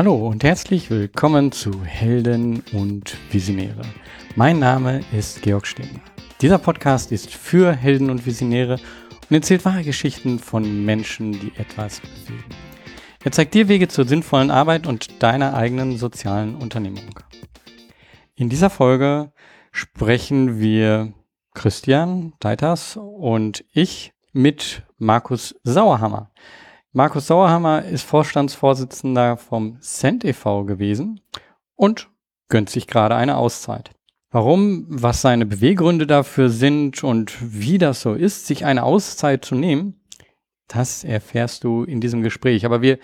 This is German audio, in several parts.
Hallo und herzlich willkommen zu Helden und Visionäre. Mein Name ist Georg Stehmer. Dieser Podcast ist für Helden und Visionäre und erzählt wahre Geschichten von Menschen, die etwas bewegen. Er zeigt dir Wege zur sinnvollen Arbeit und deiner eigenen sozialen Unternehmung. In dieser Folge sprechen wir Christian Deiters und ich mit Markus Sauerhammer. Markus Sauerhammer ist Vorstandsvorsitzender vom Cent e.V. gewesen und gönnt sich gerade eine Auszeit. Warum, was seine Beweggründe dafür sind und wie das so ist, sich eine Auszeit zu nehmen, das erfährst du in diesem Gespräch. Aber wir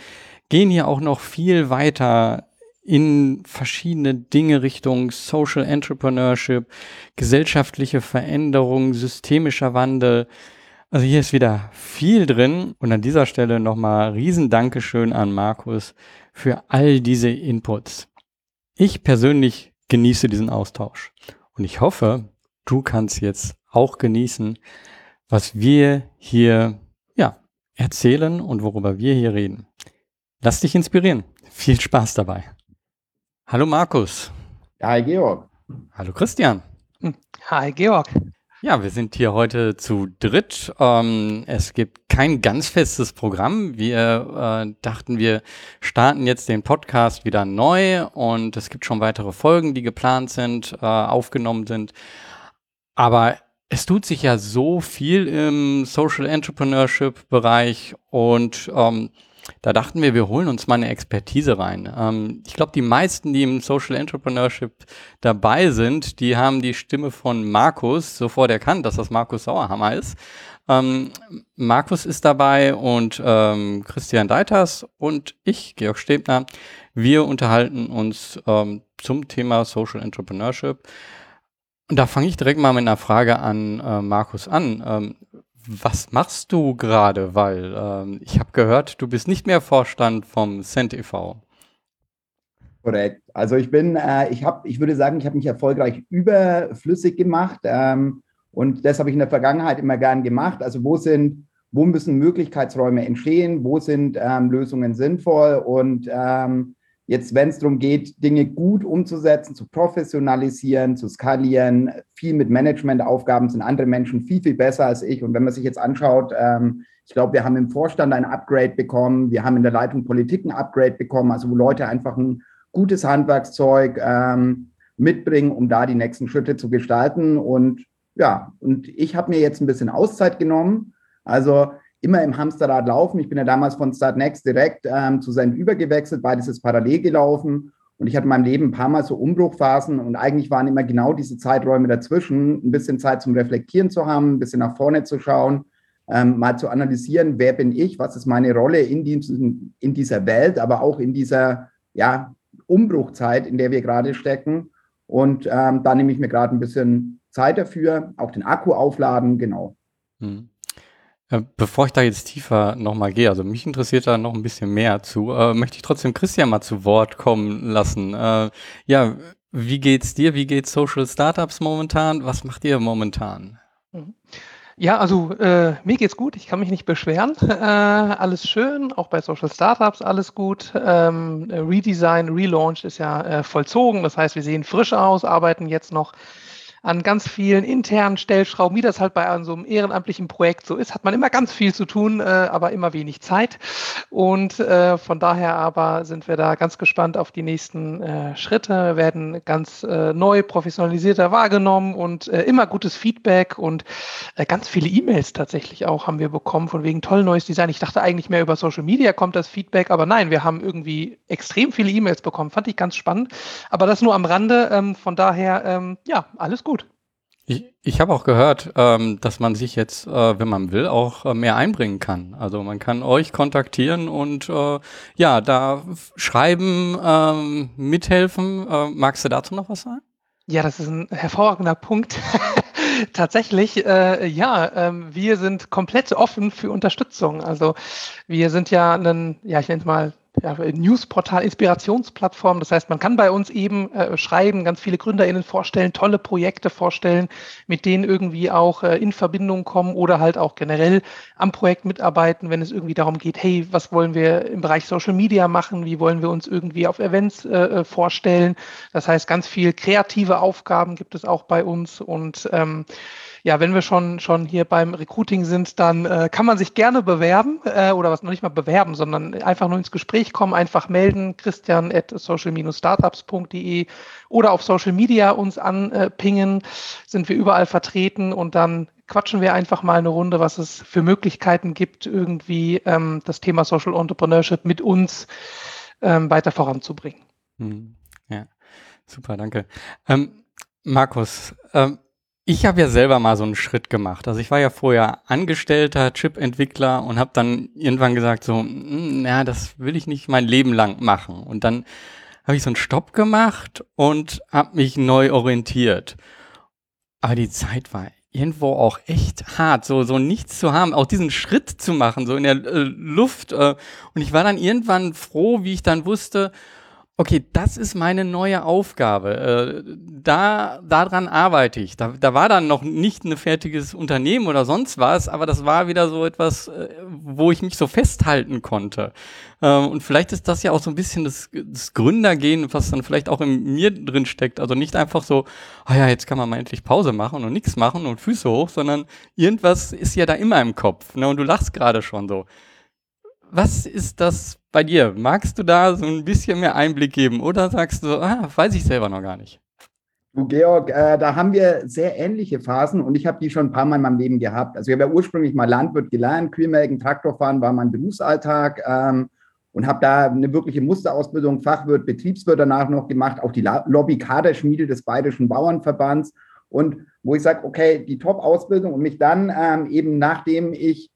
gehen hier auch noch viel weiter in verschiedene Dinge Richtung Social Entrepreneurship, gesellschaftliche Veränderung, systemischer Wandel, also hier ist wieder viel drin und an dieser Stelle nochmal riesen Dankeschön an Markus für all diese Inputs. Ich persönlich genieße diesen Austausch und ich hoffe, du kannst jetzt auch genießen, was wir hier ja, erzählen und worüber wir hier reden. Lass dich inspirieren. Viel Spaß dabei. Hallo Markus. Hi Georg. Hallo Christian. Hi Georg. Ja, wir sind hier heute zu dritt. Ähm, es gibt kein ganz festes Programm. Wir äh, dachten, wir starten jetzt den Podcast wieder neu und es gibt schon weitere Folgen, die geplant sind, äh, aufgenommen sind. Aber es tut sich ja so viel im Social Entrepreneurship Bereich und ähm, da dachten wir, wir holen uns mal eine Expertise rein. Ähm, ich glaube, die meisten, die im Social Entrepreneurship dabei sind, die haben die Stimme von Markus sofort erkannt, dass das Markus Sauerhammer ist. Ähm, Markus ist dabei und ähm, Christian Deiters und ich, Georg Stebner. Wir unterhalten uns ähm, zum Thema Social Entrepreneurship. Und da fange ich direkt mal mit einer Frage an äh, Markus an. Ähm, was machst du gerade? Weil ähm, ich habe gehört, du bist nicht mehr Vorstand vom Cent e.V. Korrekt. Also ich bin, äh, ich habe, ich würde sagen, ich habe mich erfolgreich überflüssig gemacht ähm, und das habe ich in der Vergangenheit immer gern gemacht. Also wo sind, wo müssen Möglichkeitsräume entstehen? Wo sind ähm, Lösungen sinnvoll? Und ähm, Jetzt, wenn es darum geht, Dinge gut umzusetzen, zu professionalisieren, zu skalieren, viel mit Managementaufgaben sind andere Menschen viel, viel besser als ich. Und wenn man sich jetzt anschaut, ähm, ich glaube, wir haben im Vorstand ein Upgrade bekommen, wir haben in der Leitung Politik ein Upgrade bekommen, also wo Leute einfach ein gutes Handwerkszeug ähm, mitbringen, um da die nächsten Schritte zu gestalten. Und ja, und ich habe mir jetzt ein bisschen Auszeit genommen. Also immer im Hamsterrad laufen. Ich bin ja damals von Start Next direkt ähm, zu seinem übergewechselt, beides ist parallel gelaufen. Und ich hatte in meinem Leben ein paar Mal so Umbruchphasen und eigentlich waren immer genau diese Zeiträume dazwischen, ein bisschen Zeit zum Reflektieren zu haben, ein bisschen nach vorne zu schauen, ähm, mal zu analysieren, wer bin ich, was ist meine Rolle in, diesem, in dieser Welt, aber auch in dieser ja, Umbruchzeit, in der wir gerade stecken. Und ähm, da nehme ich mir gerade ein bisschen Zeit dafür, auch den Akku aufladen, genau. Hm. Bevor ich da jetzt tiefer nochmal gehe, also mich interessiert da noch ein bisschen mehr zu, äh, möchte ich trotzdem Christian mal zu Wort kommen lassen. Äh, ja, wie geht's dir? Wie geht's Social Startups momentan? Was macht ihr momentan? Mhm. Ja, also äh, mir geht's gut, ich kann mich nicht beschweren. Äh, alles schön, auch bei Social Startups alles gut. Ähm, Redesign, Relaunch ist ja äh, vollzogen, das heißt, wir sehen frisch aus, arbeiten jetzt noch an ganz vielen internen Stellschrauben, wie das halt bei so einem ehrenamtlichen Projekt so ist, hat man immer ganz viel zu tun, äh, aber immer wenig Zeit. Und äh, von daher aber sind wir da ganz gespannt auf die nächsten äh, Schritte, werden ganz äh, neu, professionalisierter wahrgenommen und äh, immer gutes Feedback und äh, ganz viele E-Mails tatsächlich auch haben wir bekommen von wegen toll neues Design. Ich dachte eigentlich mehr über Social Media kommt das Feedback, aber nein, wir haben irgendwie extrem viele E-Mails bekommen. Fand ich ganz spannend. Aber das nur am Rande. Ähm, von daher, ähm, ja, alles gut. Ich, ich habe auch gehört, ähm, dass man sich jetzt, äh, wenn man will, auch äh, mehr einbringen kann. Also man kann euch kontaktieren und äh, ja, da schreiben, ähm, mithelfen. Äh, magst du dazu noch was sagen? Ja, das ist ein hervorragender Punkt. Tatsächlich, äh, ja, ähm, wir sind komplett offen für Unterstützung. Also wir sind ja ein, ja, ich nenne es mal ja, Newsportal, Inspirationsplattform. Das heißt, man kann bei uns eben äh, schreiben, ganz viele GründerInnen vorstellen, tolle Projekte vorstellen, mit denen irgendwie auch äh, in Verbindung kommen oder halt auch generell am Projekt mitarbeiten, wenn es irgendwie darum geht, hey, was wollen wir im Bereich Social Media machen? Wie wollen wir uns irgendwie auf Events äh, äh vorstellen? Das heißt, ganz viel kreative Aufgaben gibt es auch bei uns und ähm, ja, wenn wir schon, schon hier beim Recruiting sind, dann äh, kann man sich gerne bewerben äh, oder was noch nicht mal bewerben, sondern einfach nur ins Gespräch kommen, einfach melden, christian at social-startups.de oder auf Social Media uns anpingen, sind wir überall vertreten und dann quatschen wir einfach mal eine Runde, was es für Möglichkeiten gibt, irgendwie ähm, das Thema Social Entrepreneurship mit uns ähm, weiter voranzubringen. Hm, ja, super, danke. Ähm, Markus, ähm, ich habe ja selber mal so einen Schritt gemacht. Also ich war ja vorher Angestellter, Chip-Entwickler und habe dann irgendwann gesagt, so, na, hm, das will ich nicht mein Leben lang machen. Und dann habe ich so einen Stopp gemacht und habe mich neu orientiert. Aber die Zeit war irgendwo auch echt hart, so, so nichts zu haben, auch diesen Schritt zu machen, so in der äh, Luft. Äh, und ich war dann irgendwann froh, wie ich dann wusste, Okay, das ist meine neue Aufgabe. Äh, da, daran arbeite ich. Da, da war dann noch nicht ein fertiges Unternehmen oder sonst was, aber das war wieder so etwas, äh, wo ich mich so festhalten konnte. Ähm, und vielleicht ist das ja auch so ein bisschen das, das Gründergehen, was dann vielleicht auch in mir drin steckt. Also nicht einfach so, ah ja, jetzt kann man mal endlich Pause machen und nichts machen und Füße hoch, sondern irgendwas ist ja da immer im Kopf. Ne? Und du lachst gerade schon so. Was ist das bei dir? Magst du da so ein bisschen mehr Einblick geben oder sagst du, ah, weiß ich selber noch gar nicht? Du, Georg, äh, da haben wir sehr ähnliche Phasen und ich habe die schon ein paar Mal in meinem Leben gehabt. Also ich habe ja ursprünglich mal Landwirt gelernt, Kühlmelken, Traktorfahren war mein Berufsalltag ähm, und habe da eine wirkliche Musterausbildung, Fachwirt, Betriebswirt danach noch gemacht, auch die Lobby-Kaderschmiede des Bayerischen Bauernverbands und wo ich sage, okay, die Top-Ausbildung und mich dann ähm, eben nachdem ich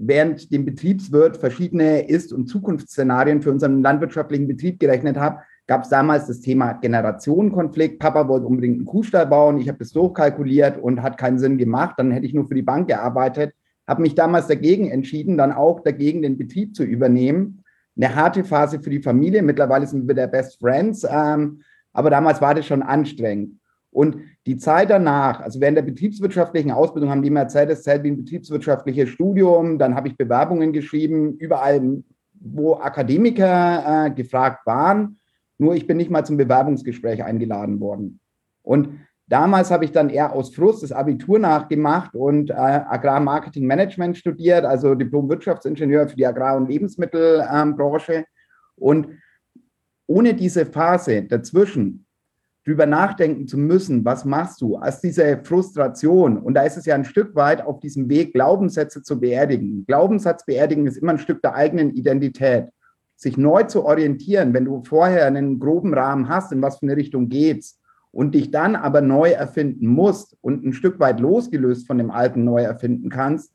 während dem Betriebswirt verschiedene Ist- und Zukunftsszenarien für unseren landwirtschaftlichen Betrieb gerechnet habe, gab es damals das Thema Generationenkonflikt. Papa wollte unbedingt einen Kuhstall bauen. Ich habe das durchkalkuliert und hat keinen Sinn gemacht. Dann hätte ich nur für die Bank gearbeitet. Habe mich damals dagegen entschieden, dann auch dagegen den Betrieb zu übernehmen. Eine harte Phase für die Familie. Mittlerweile sind wir der Best Friends. Ähm, aber damals war das schon anstrengend. Und die Zeit danach, also während der betriebswirtschaftlichen Ausbildung, haben die mir erzählt, es zählt wie ein betriebswirtschaftliches Studium. Dann habe ich Bewerbungen geschrieben, überall, wo Akademiker äh, gefragt waren. Nur ich bin nicht mal zum Bewerbungsgespräch eingeladen worden. Und damals habe ich dann eher aus Frust das Abitur nachgemacht und äh, Agrarmarketing-Management studiert, also Diplom-Wirtschaftsingenieur für die Agrar- und Lebensmittelbranche. Ähm, und ohne diese Phase dazwischen drüber nachdenken zu müssen, was machst du, als diese Frustration. Und da ist es ja ein Stück weit auf diesem Weg, Glaubenssätze zu beerdigen. Glaubenssatz beerdigen ist immer ein Stück der eigenen Identität. Sich neu zu orientieren, wenn du vorher einen groben Rahmen hast, in was für eine Richtung geht's, und dich dann aber neu erfinden musst und ein Stück weit losgelöst von dem Alten neu erfinden kannst,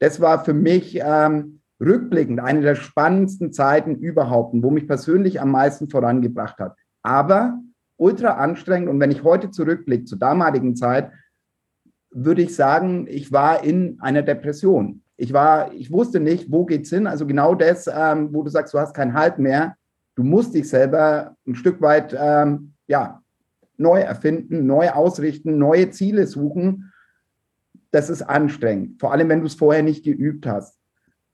das war für mich ähm, rückblickend eine der spannendsten Zeiten überhaupt, wo mich persönlich am meisten vorangebracht hat. Aber ultra anstrengend. Und wenn ich heute zurückblicke zur damaligen Zeit, würde ich sagen, ich war in einer Depression. Ich war, ich wusste nicht, wo geht's hin. Also genau das, ähm, wo du sagst, du hast keinen Halt mehr. Du musst dich selber ein Stück weit, ähm, ja, neu erfinden, neu ausrichten, neue Ziele suchen. Das ist anstrengend. Vor allem, wenn du es vorher nicht geübt hast.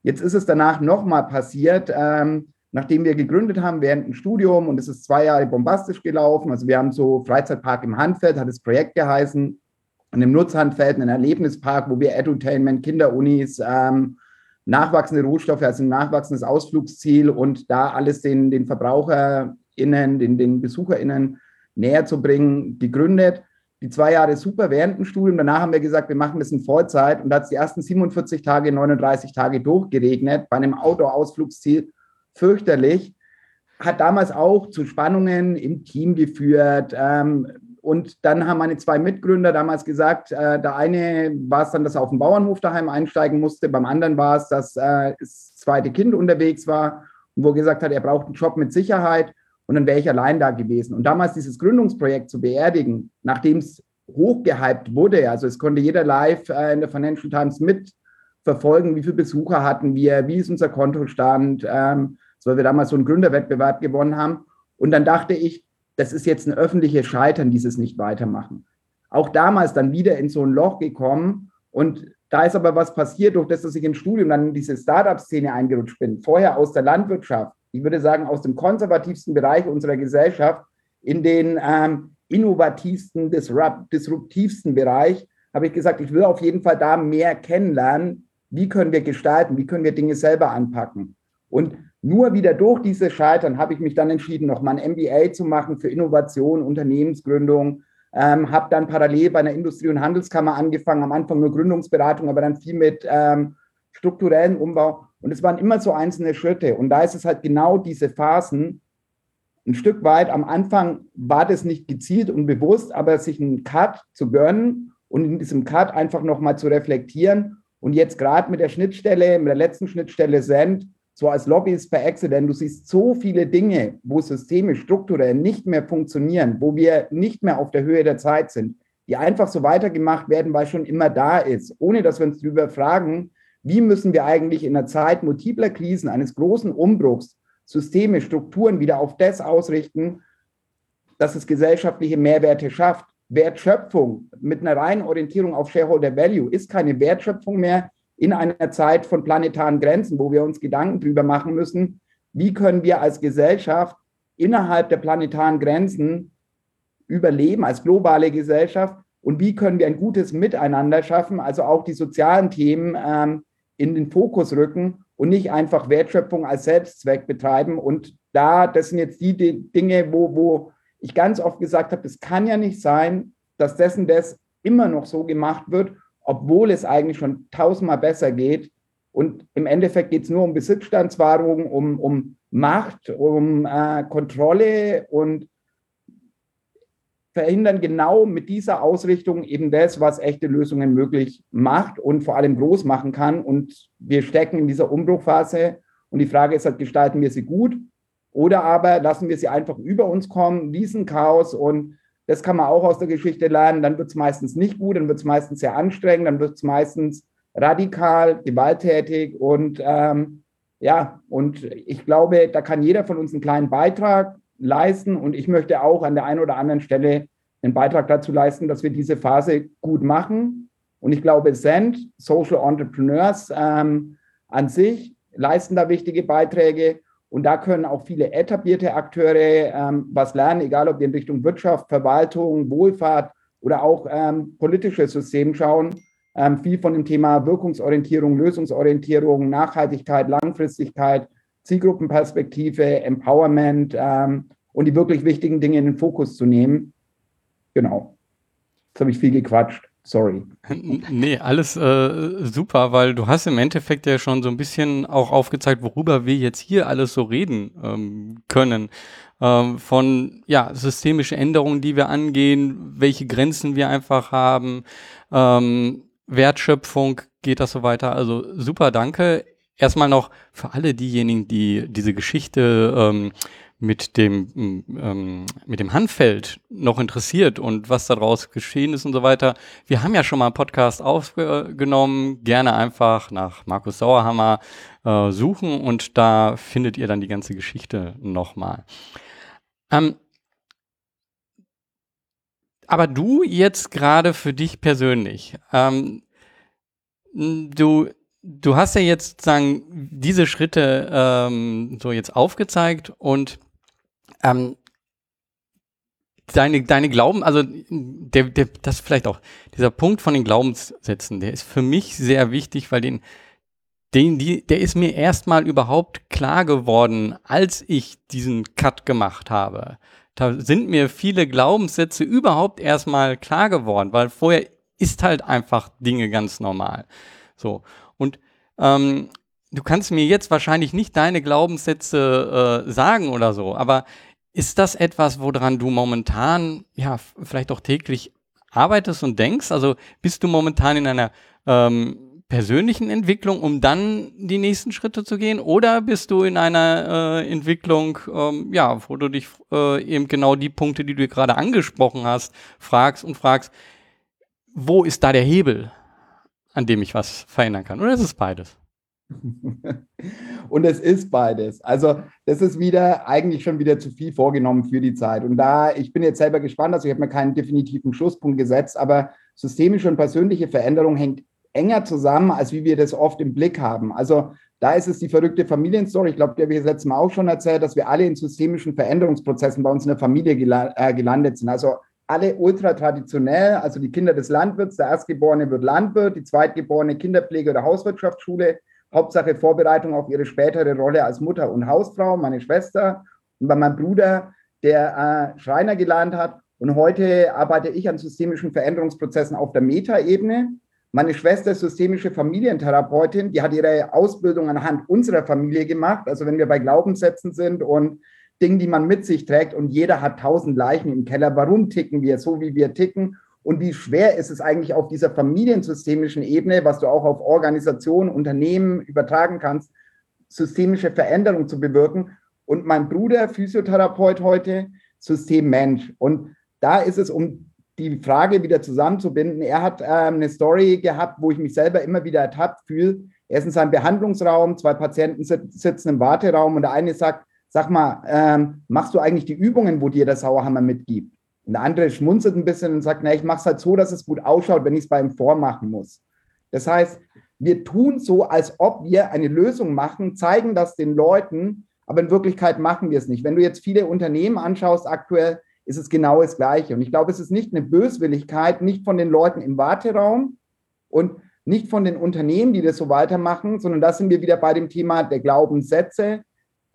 Jetzt ist es danach nochmal passiert. Ähm, nachdem wir gegründet haben während dem Studium und es ist zwei Jahre bombastisch gelaufen. Also wir haben so Freizeitpark im Handfeld, hat das Projekt geheißen, und im Nutzhandfeld ein Erlebnispark, wo wir Edutainment, Kinderunis, ähm, nachwachsende Rohstoffe, also ein nachwachsendes Ausflugsziel und da alles den, den VerbraucherInnen, den, den BesucherInnen näher zu bringen, gegründet. Die zwei Jahre super während dem Studium. Danach haben wir gesagt, wir machen das in Vollzeit. Und da hat es die ersten 47 Tage, 39 Tage durchgeregnet bei einem Outdoor-Ausflugsziel fürchterlich. Hat damals auch zu Spannungen im Team geführt. Ähm, und dann haben meine zwei Mitgründer damals gesagt, äh, der eine war es dann, dass er auf dem Bauernhof daheim einsteigen musste, beim anderen war es, dass äh, das zweite Kind unterwegs war und wo er gesagt hat, er braucht einen Job mit Sicherheit und dann wäre ich allein da gewesen. Und damals dieses Gründungsprojekt zu beerdigen, nachdem es hochgehypt wurde, also es konnte jeder live äh, in der Financial Times mitverfolgen, wie viele Besucher hatten wir, wie ist unser Kontostand, ähm, weil wir damals so einen Gründerwettbewerb gewonnen haben. Und dann dachte ich, das ist jetzt ein öffentliches Scheitern, dieses nicht weitermachen. Auch damals dann wieder in so ein Loch gekommen und da ist aber was passiert, durch das, dass ich im Studium dann in diese Startup-Szene eingerutscht bin. Vorher aus der Landwirtschaft, ich würde sagen aus dem konservativsten Bereich unserer Gesellschaft in den ähm, innovativsten, disruptivsten Bereich, habe ich gesagt, ich will auf jeden Fall da mehr kennenlernen. Wie können wir gestalten? Wie können wir Dinge selber anpacken? Und nur wieder durch diese Scheitern habe ich mich dann entschieden, nochmal ein MBA zu machen für Innovation, Unternehmensgründung, ähm, habe dann parallel bei einer Industrie- und Handelskammer angefangen, am Anfang nur Gründungsberatung, aber dann viel mit ähm, strukturellen Umbau. Und es waren immer so einzelne Schritte. Und da ist es halt genau diese Phasen, ein Stück weit am Anfang war das nicht gezielt und bewusst, aber sich einen Cut zu gönnen und in diesem Cut einfach nochmal zu reflektieren. Und jetzt gerade mit der Schnittstelle, mit der letzten Schnittstelle Send, so als Lobbyist per Accident, du siehst so viele Dinge, wo Systeme strukturell nicht mehr funktionieren, wo wir nicht mehr auf der Höhe der Zeit sind, die einfach so weitergemacht werden, weil schon immer da ist, ohne dass wir uns darüber fragen, wie müssen wir eigentlich in der Zeit multipler Krisen, eines großen Umbruchs, Systeme, Strukturen wieder auf das ausrichten, dass es gesellschaftliche Mehrwerte schafft. Wertschöpfung mit einer reinen Orientierung auf Shareholder Value ist keine Wertschöpfung mehr, in einer Zeit von planetaren Grenzen, wo wir uns Gedanken darüber machen müssen, wie können wir als Gesellschaft innerhalb der planetaren Grenzen überleben, als globale Gesellschaft und wie können wir ein gutes Miteinander schaffen, also auch die sozialen Themen ähm, in den Fokus rücken und nicht einfach Wertschöpfung als Selbstzweck betreiben. Und da, das sind jetzt die, die Dinge, wo, wo ich ganz oft gesagt habe, es kann ja nicht sein, dass dessen das immer noch so gemacht wird obwohl es eigentlich schon tausendmal besser geht. Und im Endeffekt geht es nur um Besitzstandswahrung, um, um Macht, um äh, Kontrolle und verhindern genau mit dieser Ausrichtung eben das, was echte Lösungen möglich macht und vor allem groß machen kann. Und wir stecken in dieser Umbruchphase. Und die Frage ist halt, gestalten wir sie gut oder aber lassen wir sie einfach über uns kommen, Chaos und das kann man auch aus der Geschichte lernen. Dann wird es meistens nicht gut, dann wird es meistens sehr anstrengend, dann wird es meistens radikal, gewalttätig und ähm, ja, und ich glaube, da kann jeder von uns einen kleinen Beitrag leisten und ich möchte auch an der einen oder anderen Stelle einen Beitrag dazu leisten, dass wir diese Phase gut machen. Und ich glaube, Send, Social Entrepreneurs ähm, an sich leisten da wichtige Beiträge. Und da können auch viele etablierte Akteure ähm, was lernen, egal ob wir in Richtung Wirtschaft, Verwaltung, Wohlfahrt oder auch ähm, politisches System schauen. Ähm, viel von dem Thema Wirkungsorientierung, Lösungsorientierung, Nachhaltigkeit, Langfristigkeit, Zielgruppenperspektive, Empowerment ähm, und die wirklich wichtigen Dinge in den Fokus zu nehmen. Genau. Jetzt habe ich viel gequatscht. Sorry. Nee, alles äh, super, weil du hast im Endeffekt ja schon so ein bisschen auch aufgezeigt, worüber wir jetzt hier alles so reden ähm, können. Ähm, von ja, systemische Änderungen, die wir angehen, welche Grenzen wir einfach haben, ähm, Wertschöpfung, geht das so weiter. Also super, danke. Erstmal noch für alle diejenigen, die diese Geschichte ähm, mit dem, ähm, mit dem Handfeld noch interessiert und was daraus geschehen ist und so weiter. Wir haben ja schon mal einen Podcast aufgenommen. Gerne einfach nach Markus Sauerhammer äh, suchen und da findet ihr dann die ganze Geschichte nochmal. Ähm, aber du jetzt gerade für dich persönlich, ähm, du du hast ja jetzt sozusagen diese Schritte ähm, so jetzt aufgezeigt und ähm, deine, deine Glauben, also der, der, das vielleicht auch, dieser Punkt von den Glaubenssätzen, der ist für mich sehr wichtig, weil den, den, die, der ist mir erstmal überhaupt klar geworden, als ich diesen Cut gemacht habe. Da sind mir viele Glaubenssätze überhaupt erstmal klar geworden, weil vorher ist halt einfach Dinge ganz normal. So. Und ähm, du kannst mir jetzt wahrscheinlich nicht deine Glaubenssätze äh, sagen oder so, aber ist das etwas, woran du momentan, ja, vielleicht auch täglich arbeitest und denkst? Also bist du momentan in einer ähm, persönlichen Entwicklung, um dann die nächsten Schritte zu gehen? Oder bist du in einer äh, Entwicklung, ähm, ja, wo du dich äh, eben genau die Punkte, die du gerade angesprochen hast, fragst und fragst, wo ist da der Hebel, an dem ich was verändern kann? Oder ist es beides? und es ist beides. Also das ist wieder eigentlich schon wieder zu viel vorgenommen für die Zeit. Und da, ich bin jetzt selber gespannt, also ich habe mir keinen definitiven Schlusspunkt gesetzt, aber systemische und persönliche Veränderung hängt enger zusammen, als wie wir das oft im Blick haben. Also da ist es die verrückte Familienstory. Ich glaube, der habe ich das letzte Mal auch schon erzählt, dass wir alle in systemischen Veränderungsprozessen bei uns in der Familie äh, gelandet sind. Also alle ultra traditionell, also die Kinder des Landwirts, der Erstgeborene wird Landwirt, die Zweitgeborene Kinderpflege oder Hauswirtschaftsschule, Hauptsache Vorbereitung auf ihre spätere Rolle als Mutter und Hausfrau, meine Schwester und bei meinem Bruder, der äh, Schreiner gelernt hat. Und heute arbeite ich an systemischen Veränderungsprozessen auf der Metaebene. Meine Schwester ist systemische Familientherapeutin, die hat ihre Ausbildung anhand unserer Familie gemacht. Also wenn wir bei Glaubenssätzen sind und Dingen, die man mit sich trägt und jeder hat tausend Leichen im Keller. Warum ticken wir so, wie wir ticken? Und wie schwer ist es eigentlich auf dieser familiensystemischen Ebene, was du auch auf Organisationen, Unternehmen übertragen kannst, systemische Veränderungen zu bewirken? Und mein Bruder, Physiotherapeut heute, System Mensch. Und da ist es, um die Frage wieder zusammenzubinden. Er hat ähm, eine Story gehabt, wo ich mich selber immer wieder ertappt fühle. Er ist in seinem Behandlungsraum, zwei Patienten sitzen im Warteraum und der eine sagt, sag mal, ähm, machst du eigentlich die Übungen, wo dir der Sauerhammer mitgibt? Und der andere schmunzelt ein bisschen und sagt, na, ich mache es halt so, dass es gut ausschaut, wenn ich es bei ihm vormachen muss. Das heißt, wir tun so, als ob wir eine Lösung machen, zeigen das den Leuten, aber in Wirklichkeit machen wir es nicht. Wenn du jetzt viele Unternehmen anschaust aktuell, ist es genau das Gleiche. Und ich glaube, es ist nicht eine Böswilligkeit, nicht von den Leuten im Warteraum und nicht von den Unternehmen, die das so weitermachen, sondern da sind wir wieder bei dem Thema der Glaubenssätze.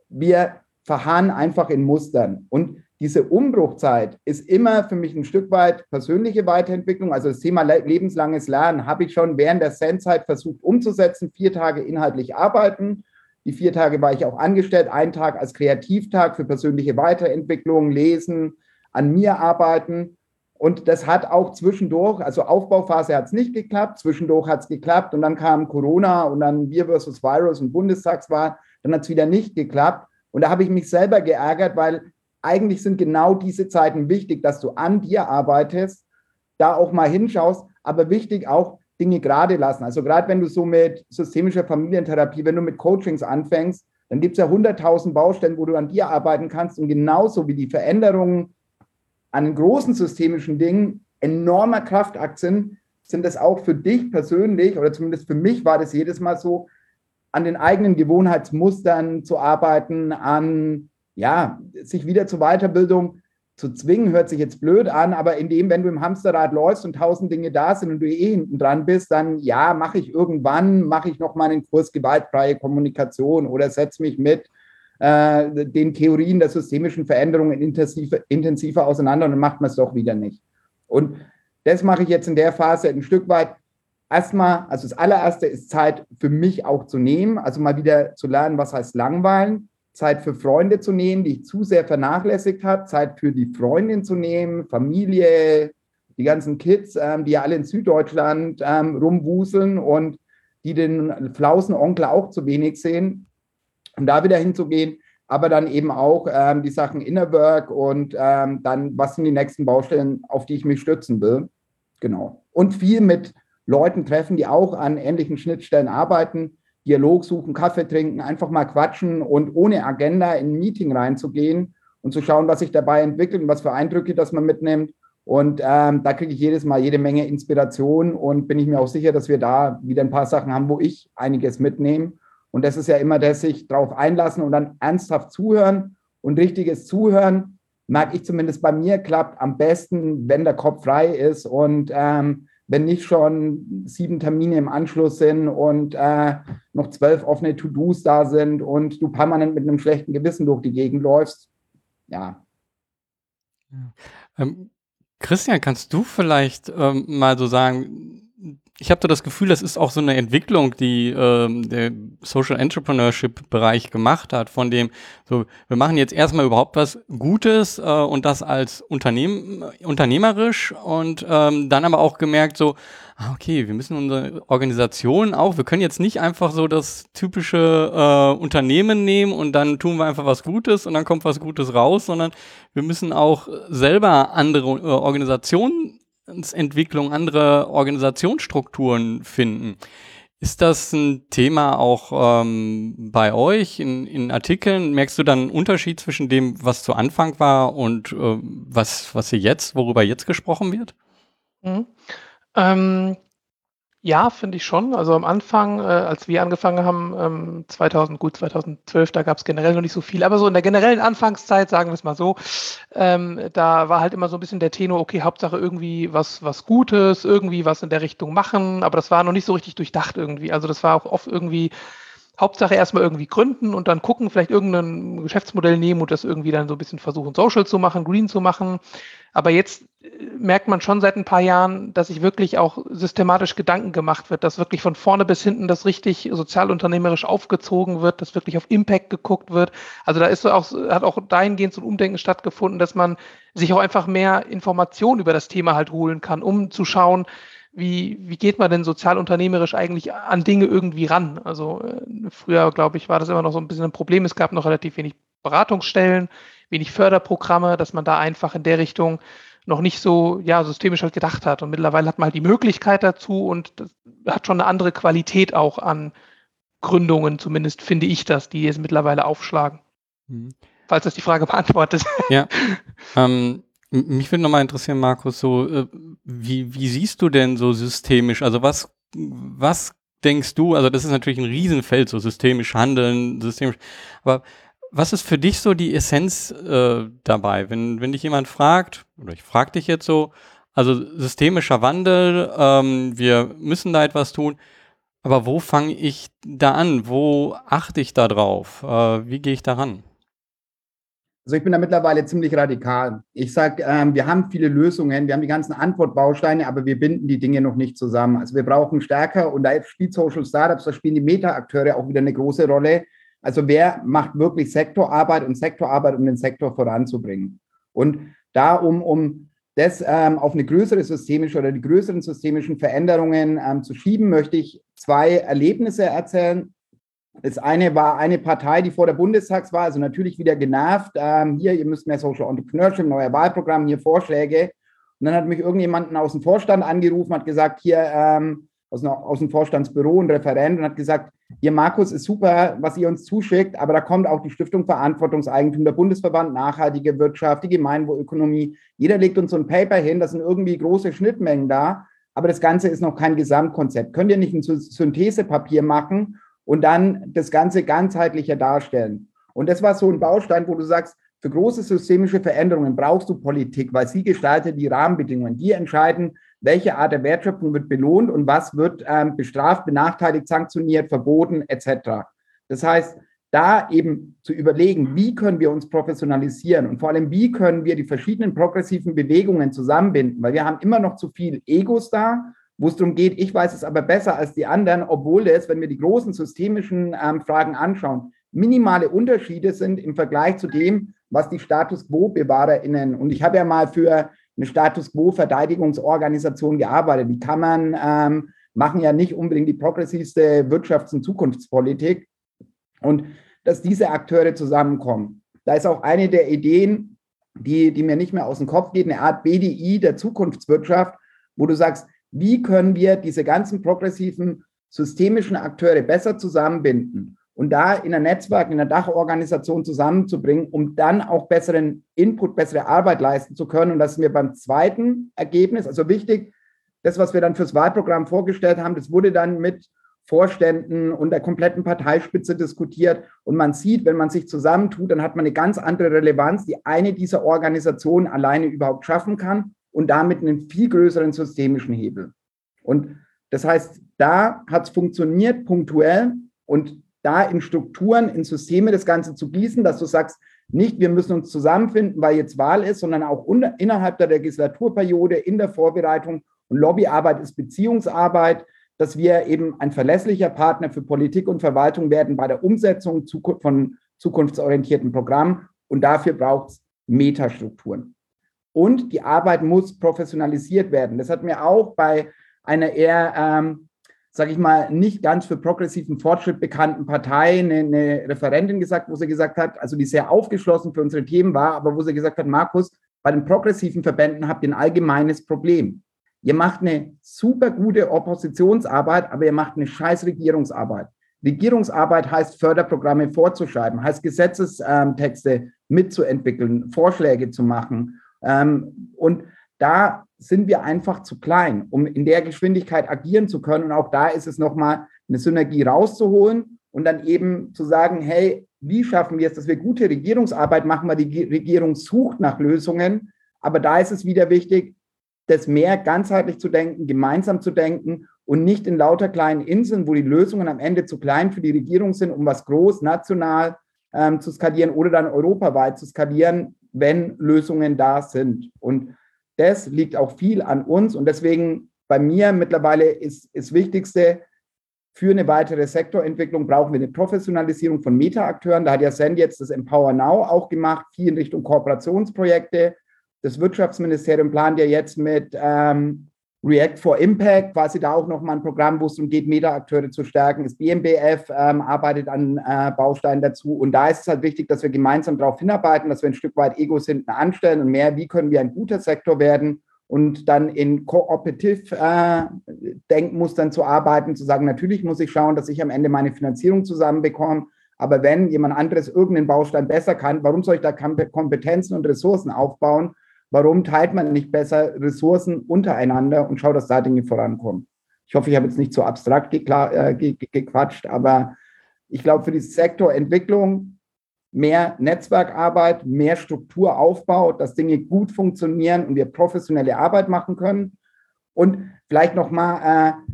Wir verharren einfach in Mustern. Und diese Umbruchzeit ist immer für mich ein Stück weit persönliche Weiterentwicklung. Also das Thema lebenslanges Lernen habe ich schon während der Zen-Zeit versucht umzusetzen. Vier Tage inhaltlich arbeiten. Die vier Tage war ich auch angestellt. Ein Tag als Kreativtag für persönliche Weiterentwicklung, lesen, an mir arbeiten. Und das hat auch zwischendurch, also Aufbauphase hat es nicht geklappt, zwischendurch hat es geklappt und dann kam Corona und dann Wir versus Virus und Bundestagswahl, dann hat es wieder nicht geklappt. Und da habe ich mich selber geärgert, weil eigentlich sind genau diese Zeiten wichtig, dass du an dir arbeitest, da auch mal hinschaust, aber wichtig auch Dinge gerade lassen. Also gerade wenn du so mit systemischer Familientherapie, wenn du mit Coachings anfängst, dann gibt es ja 100.000 Baustellen, wo du an dir arbeiten kannst und genauso wie die Veränderungen an großen systemischen Dingen enormer Kraftakt sind, sind das auch für dich persönlich oder zumindest für mich war das jedes Mal so, an den eigenen Gewohnheitsmustern zu arbeiten, an ja, sich wieder zur Weiterbildung zu zwingen, hört sich jetzt blöd an, aber indem, wenn du im Hamsterrad läufst und tausend Dinge da sind und du eh hinten dran bist, dann ja, mache ich irgendwann, mache ich noch mal einen Kurs gewaltfreie Kommunikation oder setze mich mit äh, den Theorien der systemischen Veränderungen intensiver, intensiver auseinander und dann macht man es doch wieder nicht. Und das mache ich jetzt in der Phase ein Stück weit erstmal, also das allererste ist Zeit für mich auch zu nehmen, also mal wieder zu lernen, was heißt langweilen, Zeit für Freunde zu nehmen, die ich zu sehr vernachlässigt habe, Zeit für die Freundin zu nehmen, Familie, die ganzen Kids, ähm, die ja alle in Süddeutschland ähm, rumwuseln und die den Flausenonkel auch zu wenig sehen, um da wieder hinzugehen, aber dann eben auch ähm, die Sachen Inner Work und ähm, dann, was sind die nächsten Baustellen, auf die ich mich stützen will. Genau. Und viel mit Leuten treffen, die auch an ähnlichen Schnittstellen arbeiten, Dialog suchen, Kaffee trinken, einfach mal quatschen und ohne Agenda in ein Meeting reinzugehen und zu schauen, was sich dabei entwickelt und was für Eindrücke das man mitnimmt. Und ähm, da kriege ich jedes Mal jede Menge Inspiration und bin ich mir auch sicher, dass wir da wieder ein paar Sachen haben, wo ich einiges mitnehme. Und das ist ja immer das, sich darauf einlassen und dann ernsthaft zuhören und richtiges Zuhören, merke ich zumindest bei mir, klappt am besten, wenn der Kopf frei ist und ähm, wenn nicht schon sieben Termine im Anschluss sind und äh, noch zwölf offene To-Dos da sind und du permanent mit einem schlechten Gewissen durch die Gegend läufst. Ja. ja. Ähm, Christian, kannst du vielleicht ähm, mal so sagen, ich habe da das Gefühl, das ist auch so eine Entwicklung, die ähm, der Social Entrepreneurship Bereich gemacht hat, von dem so wir machen jetzt erstmal überhaupt was Gutes äh, und das als Unternehmen unternehmerisch und ähm, dann aber auch gemerkt so ah, okay, wir müssen unsere Organisation auch, wir können jetzt nicht einfach so das typische äh, Unternehmen nehmen und dann tun wir einfach was Gutes und dann kommt was Gutes raus, sondern wir müssen auch selber andere äh, Organisationen Entwicklung, andere Organisationsstrukturen finden. Ist das ein Thema auch ähm, bei euch in, in Artikeln? Merkst du dann einen Unterschied zwischen dem, was zu Anfang war und äh, was, was hier jetzt, worüber jetzt gesprochen wird? Mhm. Ähm, ja, finde ich schon. Also am Anfang, äh, als wir angefangen haben, ähm, 2000, gut 2012, da gab es generell noch nicht so viel, aber so in der generellen Anfangszeit, sagen wir es mal so, ähm, da war halt immer so ein bisschen der Tenor, okay, Hauptsache irgendwie was, was Gutes, irgendwie was in der Richtung machen, aber das war noch nicht so richtig durchdacht irgendwie. Also das war auch oft irgendwie Hauptsache erstmal irgendwie gründen und dann gucken, vielleicht irgendein Geschäftsmodell nehmen und das irgendwie dann so ein bisschen versuchen, social zu machen, green zu machen. Aber jetzt äh, merkt man schon seit ein paar Jahren, dass sich wirklich auch systematisch Gedanken gemacht wird, dass wirklich von vorne bis hinten das richtig sozialunternehmerisch aufgezogen wird, dass wirklich auf Impact geguckt wird. Also da ist auch, hat auch dahingehend so ein Umdenken stattgefunden, dass man sich auch einfach mehr Informationen über das Thema halt holen kann, um zu schauen, wie, wie geht man denn sozialunternehmerisch eigentlich an Dinge irgendwie ran? Also äh, früher, glaube ich, war das immer noch so ein bisschen ein Problem. Es gab noch relativ wenig Beratungsstellen, wenig Förderprogramme, dass man da einfach in der Richtung noch nicht so ja, systemisch halt gedacht hat. Und mittlerweile hat man halt die Möglichkeit dazu und das hat schon eine andere Qualität auch an Gründungen, zumindest finde ich das, die jetzt mittlerweile aufschlagen. Mhm. Falls das die Frage beantwortet. Ja. Ähm, mich würde nochmal interessieren, Markus, so, äh, wie, wie siehst du denn so systemisch, also was, was denkst du, also das ist natürlich ein Riesenfeld, so systemisch handeln, systemisch, aber was ist für dich so die Essenz äh, dabei, wenn, wenn dich jemand fragt, oder ich frage dich jetzt so, also systemischer Wandel, ähm, wir müssen da etwas tun, aber wo fange ich da an? Wo achte ich da drauf? Äh, wie gehe ich daran? Also ich bin da mittlerweile ziemlich radikal. Ich sage, ähm, wir haben viele Lösungen, wir haben die ganzen Antwortbausteine, aber wir binden die Dinge noch nicht zusammen. Also wir brauchen stärker, und da spielt Social Startups, da spielen die Meta-Akteure auch wieder eine große Rolle. Also wer macht wirklich Sektorarbeit und Sektorarbeit, um den Sektor voranzubringen? Und da, um, um das ähm, auf eine größere systemische oder die größeren systemischen Veränderungen ähm, zu schieben, möchte ich zwei Erlebnisse erzählen. Das eine war eine Partei, die vor der Bundestagswahl, also natürlich wieder genervt. Ähm, hier, ihr müsst mehr Social Entrepreneurship, neuer Wahlprogramm, hier Vorschläge. Und dann hat mich irgendjemanden aus dem Vorstand angerufen, hat gesagt, hier ähm, aus, aus dem Vorstandsbüro, ein Referent, und hat gesagt, hier Markus, ist super, was ihr uns zuschickt, aber da kommt auch die Stiftung Verantwortungseigentum, der Bundesverband Nachhaltige Wirtschaft, die Gemeinwohlökonomie. Jeder legt uns so ein Paper hin, das sind irgendwie große Schnittmengen da, aber das Ganze ist noch kein Gesamtkonzept. Könnt ihr nicht ein Synthesepapier machen und dann das Ganze ganzheitlicher darstellen. Und das war so ein Baustein, wo du sagst, für große systemische Veränderungen brauchst du Politik, weil sie gestaltet die Rahmenbedingungen. Die entscheiden, welche Art der Wertschöpfung wird belohnt und was wird ähm, bestraft, benachteiligt, sanktioniert, verboten etc. Das heißt, da eben zu überlegen, wie können wir uns professionalisieren und vor allem, wie können wir die verschiedenen progressiven Bewegungen zusammenbinden, weil wir haben immer noch zu viel Egos da wo es darum geht, ich weiß es aber besser als die anderen, obwohl es, wenn wir die großen systemischen ähm, Fragen anschauen, minimale Unterschiede sind im Vergleich zu dem, was die Status Quo-BewahrerInnen, und ich habe ja mal für eine Status Quo-Verteidigungsorganisation gearbeitet, die Kammern ähm, machen ja nicht unbedingt die progressivste Wirtschafts- und Zukunftspolitik. Und dass diese Akteure zusammenkommen. Da ist auch eine der Ideen, die, die mir nicht mehr aus dem Kopf geht, eine Art BDI der Zukunftswirtschaft, wo du sagst, wie können wir diese ganzen progressiven systemischen Akteure besser zusammenbinden und da in ein Netzwerk, in einer Dachorganisation zusammenzubringen, um dann auch besseren Input, bessere Arbeit leisten zu können. Und das ist mir beim zweiten Ergebnis, also wichtig, das, was wir dann fürs Wahlprogramm vorgestellt haben, das wurde dann mit Vorständen und der kompletten Parteispitze diskutiert. Und man sieht, wenn man sich zusammentut, dann hat man eine ganz andere Relevanz, die eine dieser Organisationen alleine überhaupt schaffen kann und damit einen viel größeren systemischen Hebel. Und das heißt, da hat es funktioniert punktuell und da in Strukturen, in Systeme das Ganze zu gießen, dass du sagst, nicht, wir müssen uns zusammenfinden, weil jetzt Wahl ist, sondern auch unter, innerhalb der Legislaturperiode, in der Vorbereitung. Und Lobbyarbeit ist Beziehungsarbeit, dass wir eben ein verlässlicher Partner für Politik und Verwaltung werden bei der Umsetzung von zukunftsorientierten Programmen. Und dafür braucht es Metastrukturen und die Arbeit muss professionalisiert werden. Das hat mir auch bei einer eher, ähm, sage ich mal, nicht ganz für progressiven Fortschritt bekannten Partei eine, eine Referentin gesagt, wo sie gesagt hat, also die sehr aufgeschlossen für unsere Themen war, aber wo sie gesagt hat, Markus, bei den progressiven Verbänden habt ihr ein allgemeines Problem. Ihr macht eine super gute Oppositionsarbeit, aber ihr macht eine scheiß Regierungsarbeit. Regierungsarbeit heißt Förderprogramme vorzuschreiben, heißt Gesetzestexte mitzuentwickeln, Vorschläge zu machen. Ähm, und da sind wir einfach zu klein, um in der Geschwindigkeit agieren zu können. Und auch da ist es nochmal eine Synergie rauszuholen und dann eben zu sagen, hey, wie schaffen wir es, dass wir gute Regierungsarbeit machen, weil die Regierung sucht nach Lösungen. Aber da ist es wieder wichtig, das mehr ganzheitlich zu denken, gemeinsam zu denken und nicht in lauter kleinen Inseln, wo die Lösungen am Ende zu klein für die Regierung sind, um was groß national ähm, zu skalieren oder dann europaweit zu skalieren, wenn Lösungen da sind. Und das liegt auch viel an uns. Und deswegen bei mir mittlerweile ist das Wichtigste, für eine weitere Sektorentwicklung brauchen wir eine Professionalisierung von Meta-Akteuren. Da hat ja Send jetzt das Empower Now auch gemacht, viel in Richtung Kooperationsprojekte. Das Wirtschaftsministerium plant ja jetzt mit ähm, React for Impact, quasi da auch nochmal ein Programm, wo es darum geht, Meta-Akteure zu stärken. Das BMBF ähm, arbeitet an äh, Bausteinen dazu. Und da ist es halt wichtig, dass wir gemeinsam darauf hinarbeiten, dass wir ein Stück weit Egos hinten anstellen und mehr, wie können wir ein guter Sektor werden und dann in kooperativ äh, Denkmustern zu arbeiten, zu sagen, natürlich muss ich schauen, dass ich am Ende meine Finanzierung zusammenbekomme. Aber wenn jemand anderes irgendeinen Baustein besser kann, warum soll ich da Kompetenzen und Ressourcen aufbauen? Warum teilt man nicht besser Ressourcen untereinander und schaut, dass da Dinge vorankommen? Ich hoffe, ich habe jetzt nicht so abstrakt äh, ge gequatscht, aber ich glaube, für die Sektorentwicklung mehr Netzwerkarbeit, mehr Strukturaufbau, dass Dinge gut funktionieren und wir professionelle Arbeit machen können. Und vielleicht nochmal äh,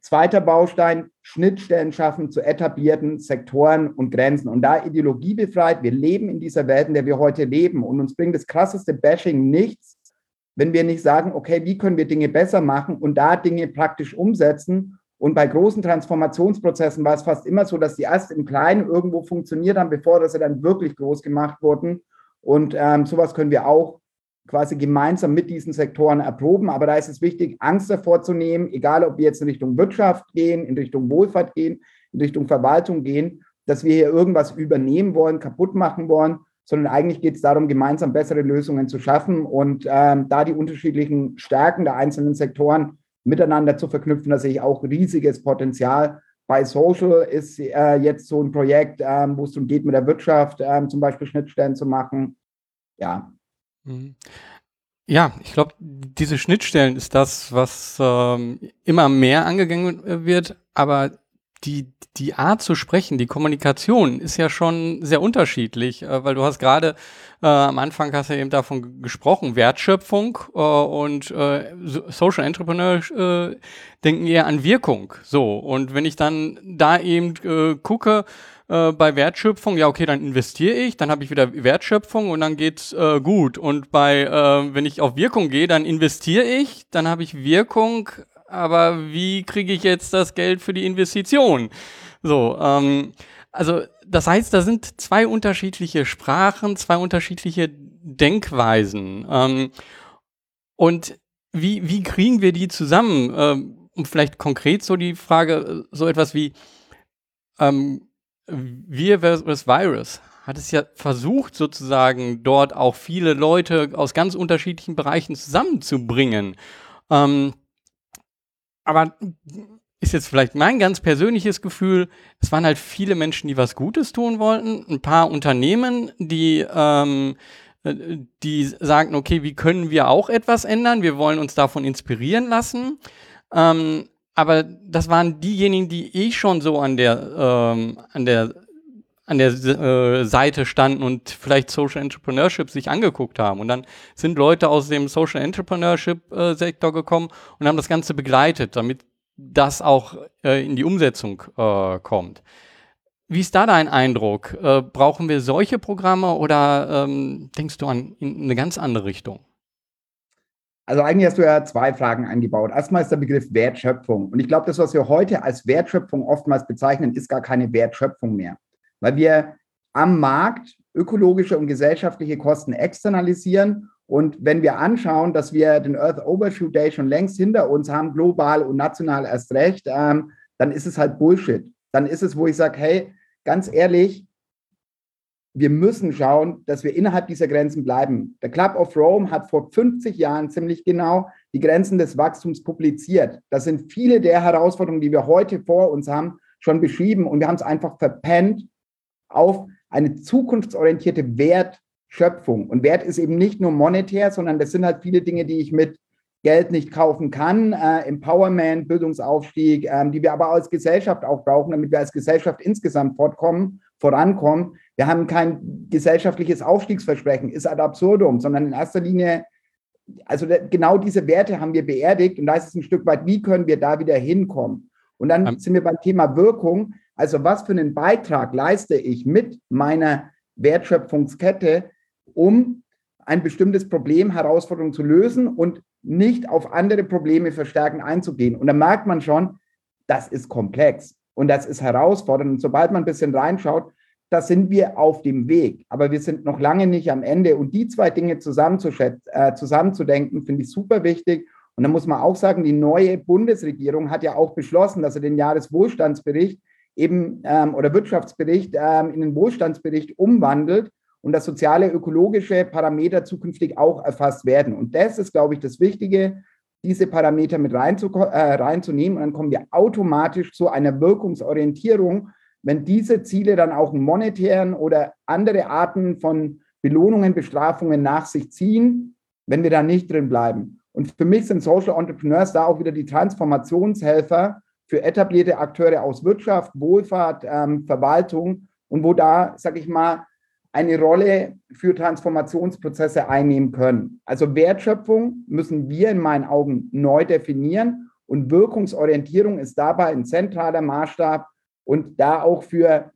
zweiter Baustein, Schnittstellen schaffen zu etablierten Sektoren und Grenzen. Und da Ideologie befreit, wir leben in dieser Welt, in der wir heute leben. Und uns bringt das krasseste Bashing nichts, wenn wir nicht sagen, okay, wie können wir Dinge besser machen und da Dinge praktisch umsetzen. Und bei großen Transformationsprozessen war es fast immer so, dass die erst im Kleinen irgendwo funktioniert haben, bevor sie dann wirklich groß gemacht wurden. Und ähm, sowas können wir auch quasi gemeinsam mit diesen Sektoren erproben. Aber da ist es wichtig, Angst davor zu nehmen, egal ob wir jetzt in Richtung Wirtschaft gehen, in Richtung Wohlfahrt gehen, in Richtung Verwaltung gehen, dass wir hier irgendwas übernehmen wollen, kaputt machen wollen, sondern eigentlich geht es darum, gemeinsam bessere Lösungen zu schaffen und ähm, da die unterschiedlichen Stärken der einzelnen Sektoren miteinander zu verknüpfen. Da sehe ich auch riesiges Potenzial. Bei Social ist äh, jetzt so ein Projekt, ähm, wo es darum geht, mit der Wirtschaft ähm, zum Beispiel Schnittstellen zu machen. Ja, Mhm. Ja, ich glaube, diese Schnittstellen ist das, was ähm, immer mehr angegangen wird, aber die, die Art zu sprechen, die Kommunikation ist ja schon sehr unterschiedlich, äh, weil du hast gerade äh, am Anfang hast du eben davon gesprochen, Wertschöpfung äh, und äh, Social Entrepreneur äh, denken eher an Wirkung. So, und wenn ich dann da eben äh, gucke, äh, bei Wertschöpfung, ja, okay, dann investiere ich, dann habe ich wieder Wertschöpfung und dann geht's äh, gut. Und bei, äh, wenn ich auf Wirkung gehe, dann investiere ich, dann habe ich Wirkung, aber wie kriege ich jetzt das Geld für die Investition? So, ähm, also das heißt, da sind zwei unterschiedliche Sprachen, zwei unterschiedliche Denkweisen. Ähm, und wie, wie kriegen wir die zusammen? Ähm, und vielleicht konkret so die Frage, so etwas wie, ähm, wir versus Virus hat es ja versucht, sozusagen dort auch viele Leute aus ganz unterschiedlichen Bereichen zusammenzubringen. Ähm, aber ist jetzt vielleicht mein ganz persönliches Gefühl, es waren halt viele Menschen, die was Gutes tun wollten, ein paar Unternehmen, die, ähm, die sagten, okay, wie können wir auch etwas ändern? Wir wollen uns davon inspirieren lassen. Ähm, aber das waren diejenigen, die eh schon so an der, ähm, an der, an der äh, Seite standen und vielleicht Social Entrepreneurship sich angeguckt haben. Und dann sind Leute aus dem Social Entrepreneurship-Sektor äh, gekommen und haben das Ganze begleitet, damit das auch äh, in die Umsetzung äh, kommt. Wie ist da dein Eindruck? Äh, brauchen wir solche Programme oder ähm, denkst du an in eine ganz andere Richtung? Also eigentlich hast du ja zwei Fragen eingebaut. Erstmal ist der Begriff Wertschöpfung. Und ich glaube, das, was wir heute als Wertschöpfung oftmals bezeichnen, ist gar keine Wertschöpfung mehr. Weil wir am Markt ökologische und gesellschaftliche Kosten externalisieren. Und wenn wir anschauen, dass wir den Earth Overshoot Day schon längst hinter uns haben, global und national erst recht, ähm, dann ist es halt Bullshit. Dann ist es, wo ich sage, hey, ganz ehrlich, wir müssen schauen, dass wir innerhalb dieser Grenzen bleiben. Der Club of Rome hat vor 50 Jahren ziemlich genau die Grenzen des Wachstums publiziert. Das sind viele der Herausforderungen, die wir heute vor uns haben, schon beschrieben und wir haben es einfach verpennt, auf eine zukunftsorientierte Wertschöpfung. Und Wert ist eben nicht nur monetär, sondern das sind halt viele Dinge, die ich mit Geld nicht kaufen kann. Äh, Empowerment, Bildungsaufstieg, äh, die wir aber als Gesellschaft auch brauchen, damit wir als Gesellschaft insgesamt fortkommen, vorankommen. Wir haben kein gesellschaftliches Aufstiegsversprechen, ist ad absurdum, sondern in erster Linie, also genau diese Werte haben wir beerdigt und da ist es ein Stück weit, wie können wir da wieder hinkommen? Und dann um, sind wir beim Thema Wirkung. Also was für einen Beitrag leiste ich mit meiner Wertschöpfungskette, um ein bestimmtes Problem, Herausforderung zu lösen und nicht auf andere Probleme verstärken einzugehen. Und da merkt man schon, das ist komplex und das ist herausfordernd. Und sobald man ein bisschen reinschaut, da sind wir auf dem Weg. Aber wir sind noch lange nicht am Ende. Und die zwei Dinge äh, zusammenzudenken, finde ich super wichtig. Und da muss man auch sagen, die neue Bundesregierung hat ja auch beschlossen, dass er den Jahreswohlstandsbericht eben ähm, oder Wirtschaftsbericht ähm, in den Wohlstandsbericht umwandelt und dass soziale, ökologische Parameter zukünftig auch erfasst werden. Und das ist, glaube ich, das Wichtige, diese Parameter mit reinzu, äh, reinzunehmen. Und dann kommen wir automatisch zu einer Wirkungsorientierung, wenn diese Ziele dann auch monetären oder andere Arten von Belohnungen, Bestrafungen nach sich ziehen, wenn wir da nicht drin bleiben. Und für mich sind Social Entrepreneurs da auch wieder die Transformationshelfer für etablierte Akteure aus Wirtschaft, Wohlfahrt, ähm, Verwaltung und wo da, sage ich mal, eine Rolle für Transformationsprozesse einnehmen können. Also Wertschöpfung müssen wir in meinen Augen neu definieren und Wirkungsorientierung ist dabei ein zentraler Maßstab und da auch für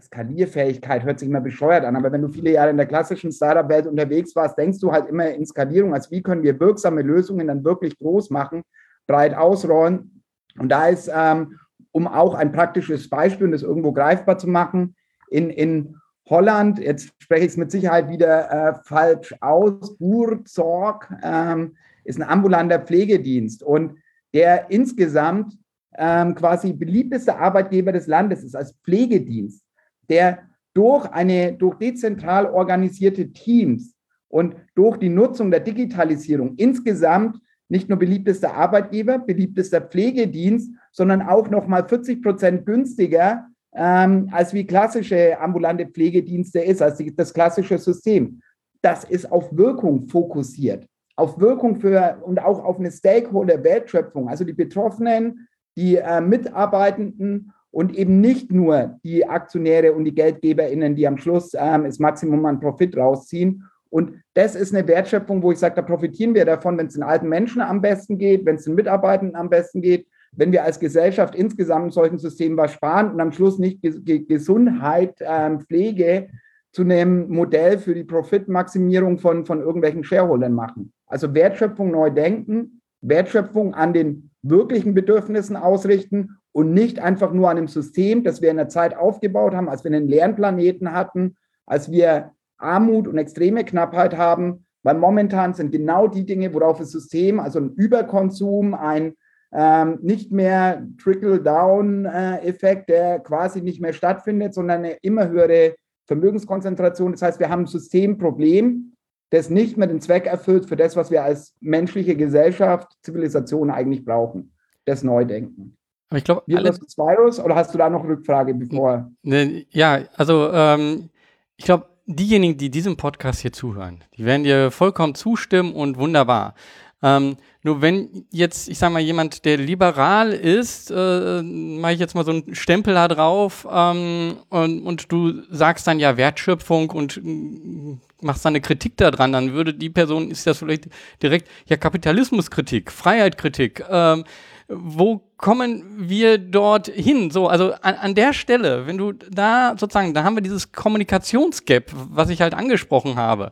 Skalierfähigkeit hört sich immer bescheuert an, aber wenn du viele Jahre in der klassischen Startup-Welt unterwegs warst, denkst du halt immer in Skalierung, als wie können wir wirksame Lösungen dann wirklich groß machen, breit ausrollen. Und da ist, ähm, um auch ein praktisches Beispiel und das irgendwo greifbar zu machen, in, in Holland, jetzt spreche ich es mit Sicherheit wieder äh, falsch aus, Burzorg ähm, ist ein ambulanter Pflegedienst und der insgesamt ähm, quasi beliebteste Arbeitgeber des Landes ist als Pflegedienst der durch eine durch dezentral organisierte Teams und durch die Nutzung der Digitalisierung insgesamt nicht nur beliebtester Arbeitgeber, beliebtester Pflegedienst, sondern auch noch mal 40 Prozent günstiger ähm, als wie klassische ambulante Pflegedienste ist, als die, das klassische System. Das ist auf Wirkung fokussiert, auf Wirkung für und auch auf eine Stakeholder-Wertschöpfung, also die Betroffenen, die äh, Mitarbeitenden und eben nicht nur die Aktionäre und die GeldgeberInnen, die am Schluss ähm, das Maximum an Profit rausziehen. Und das ist eine Wertschöpfung, wo ich sage, da profitieren wir davon, wenn es den alten Menschen am besten geht, wenn es den Mitarbeitenden am besten geht, wenn wir als Gesellschaft insgesamt in solchen Systemen was sparen und am Schluss nicht Gesundheit, ähm, Pflege zu einem Modell für die Profitmaximierung von, von irgendwelchen Shareholdern machen. Also Wertschöpfung neu denken, Wertschöpfung an den wirklichen Bedürfnissen ausrichten und nicht einfach nur an einem System, das wir in der Zeit aufgebaut haben, als wir einen leeren Planeten hatten, als wir Armut und extreme Knappheit haben, weil momentan sind genau die Dinge, worauf das System, also ein Überkonsum, ein ähm, nicht mehr Trickle-Down-Effekt, der quasi nicht mehr stattfindet, sondern eine immer höhere Vermögenskonzentration. Das heißt, wir haben ein Systemproblem, das nicht mehr den Zweck erfüllt für das, was wir als menschliche Gesellschaft, Zivilisation eigentlich brauchen. Das Neudenken. Aber ich glaube, alle... das Virus oder hast du da noch Rückfrage bevor? Ne, ja, also ähm, ich glaube, diejenigen, die diesem Podcast hier zuhören, die werden dir vollkommen zustimmen und wunderbar. Ähm, nur wenn jetzt, ich sage mal, jemand, der liberal ist, äh, mache ich jetzt mal so einen Stempel da drauf ähm, und, und, du sagst dann ja Wertschöpfung und äh, machst dann eine Kritik daran, dann würde die Person, ist das vielleicht direkt, ja Kapitalismuskritik, Freiheitskritik, ähm, wo kommen wir dort hin? So, also an, an, der Stelle, wenn du da sozusagen, da haben wir dieses Kommunikationsgap, was ich halt angesprochen habe.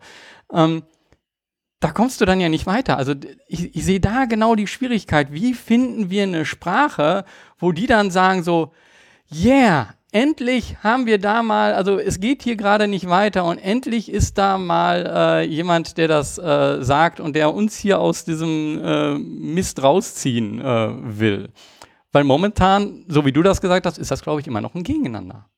Ähm, da kommst du dann ja nicht weiter. Also ich, ich sehe da genau die Schwierigkeit. Wie finden wir eine Sprache, wo die dann sagen so, yeah, endlich haben wir da mal, also es geht hier gerade nicht weiter und endlich ist da mal äh, jemand, der das äh, sagt und der uns hier aus diesem äh, Mist rausziehen äh, will. Weil momentan, so wie du das gesagt hast, ist das, glaube ich, immer noch ein Gegeneinander.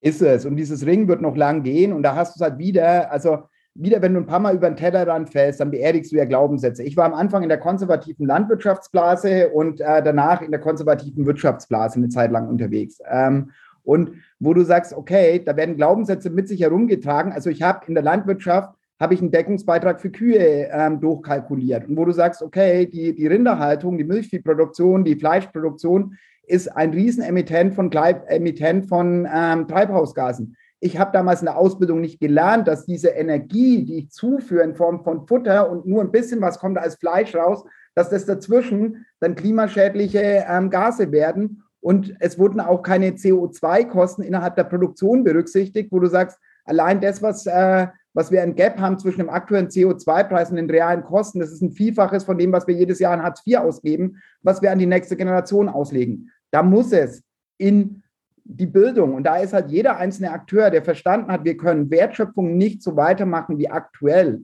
ist es. Und dieses Ring wird noch lang gehen und da hast du es halt wieder, also wieder, wenn du ein paar Mal über den Tellerrand fällst, dann beerdigst du ja Glaubenssätze. Ich war am Anfang in der konservativen Landwirtschaftsblase und äh, danach in der konservativen Wirtschaftsblase eine Zeit lang unterwegs. Ähm, und wo du sagst, okay, da werden Glaubenssätze mit sich herumgetragen. Also ich habe in der Landwirtschaft habe ich einen Deckungsbeitrag für Kühe ähm, durchkalkuliert. Und wo du sagst, okay, die, die Rinderhaltung, die Milchviehproduktion, die Fleischproduktion ist ein Riesenemittent von, Emittent von ähm, Treibhausgasen. Ich habe damals in der Ausbildung nicht gelernt, dass diese Energie, die ich zuführe in Form von Futter und nur ein bisschen was kommt als Fleisch raus, dass das dazwischen dann klimaschädliche ähm, Gase werden. Und es wurden auch keine CO2-Kosten innerhalb der Produktion berücksichtigt, wo du sagst, allein das, was, äh, was wir ein Gap haben zwischen dem aktuellen CO2-Preis und den realen Kosten, das ist ein Vielfaches von dem, was wir jedes Jahr an Hartz IV ausgeben, was wir an die nächste Generation auslegen. Da muss es in die Bildung. Und da ist halt jeder einzelne Akteur, der verstanden hat, wir können Wertschöpfung nicht so weitermachen wie aktuell,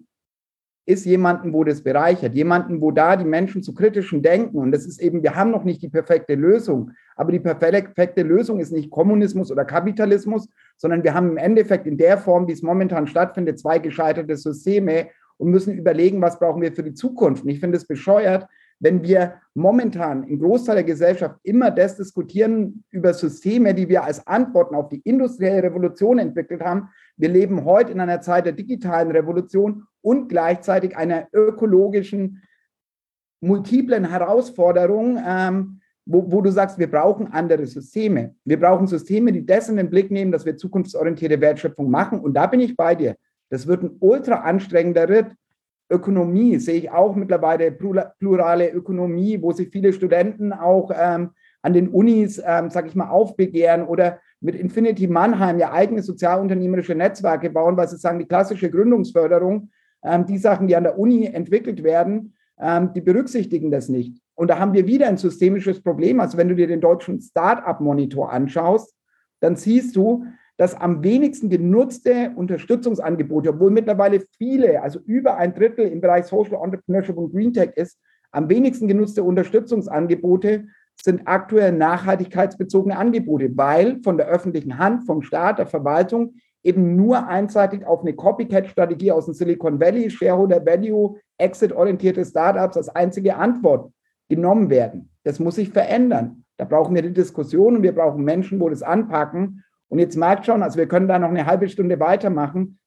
ist jemanden, wo das bereichert, jemanden, wo da die Menschen zu kritischen Denken, und das ist eben, wir haben noch nicht die perfekte Lösung, aber die perfekte Lösung ist nicht Kommunismus oder Kapitalismus, sondern wir haben im Endeffekt in der Form, wie es momentan stattfindet, zwei gescheiterte Systeme und müssen überlegen, was brauchen wir für die Zukunft. Und ich finde es bescheuert, wenn wir momentan im Großteil der Gesellschaft immer das diskutieren über Systeme, die wir als Antworten auf die industrielle Revolution entwickelt haben. Wir leben heute in einer Zeit der digitalen Revolution und gleichzeitig einer ökologischen, multiplen Herausforderung, ähm, wo, wo, du sagst, wir brauchen andere Systeme. Wir brauchen Systeme, die das in den Blick nehmen, dass wir zukunftsorientierte Wertschöpfung machen. Und da bin ich bei dir. Das wird ein ultra anstrengender Ritt. Ökonomie sehe ich auch mittlerweile plurale Ökonomie, wo sich viele Studenten auch ähm, an den Unis, ähm, sag ich mal, aufbegehren oder mit Infinity Mannheim ja eigene sozialunternehmerische Netzwerke bauen, weil sie sagen, die klassische Gründungsförderung, ähm, die Sachen, die an der Uni entwickelt werden, ähm, die berücksichtigen das nicht. Und da haben wir wieder ein systemisches Problem. Also wenn du dir den deutschen Start-up-Monitor anschaust, dann siehst du, das am wenigsten genutzte Unterstützungsangebote, obwohl mittlerweile viele, also über ein Drittel im Bereich Social Entrepreneurship und Green Tech ist, am wenigsten genutzte Unterstützungsangebote sind aktuell nachhaltigkeitsbezogene Angebote, weil von der öffentlichen Hand, vom Staat, der Verwaltung eben nur einseitig auf eine Copycat-Strategie aus dem Silicon Valley, Shareholder Value, Exit-orientierte Startups als einzige Antwort genommen werden. Das muss sich verändern. Da brauchen wir die Diskussion und wir brauchen Menschen, wo das anpacken und jetzt merkt schon, also wir können da noch eine halbe Stunde weitermachen.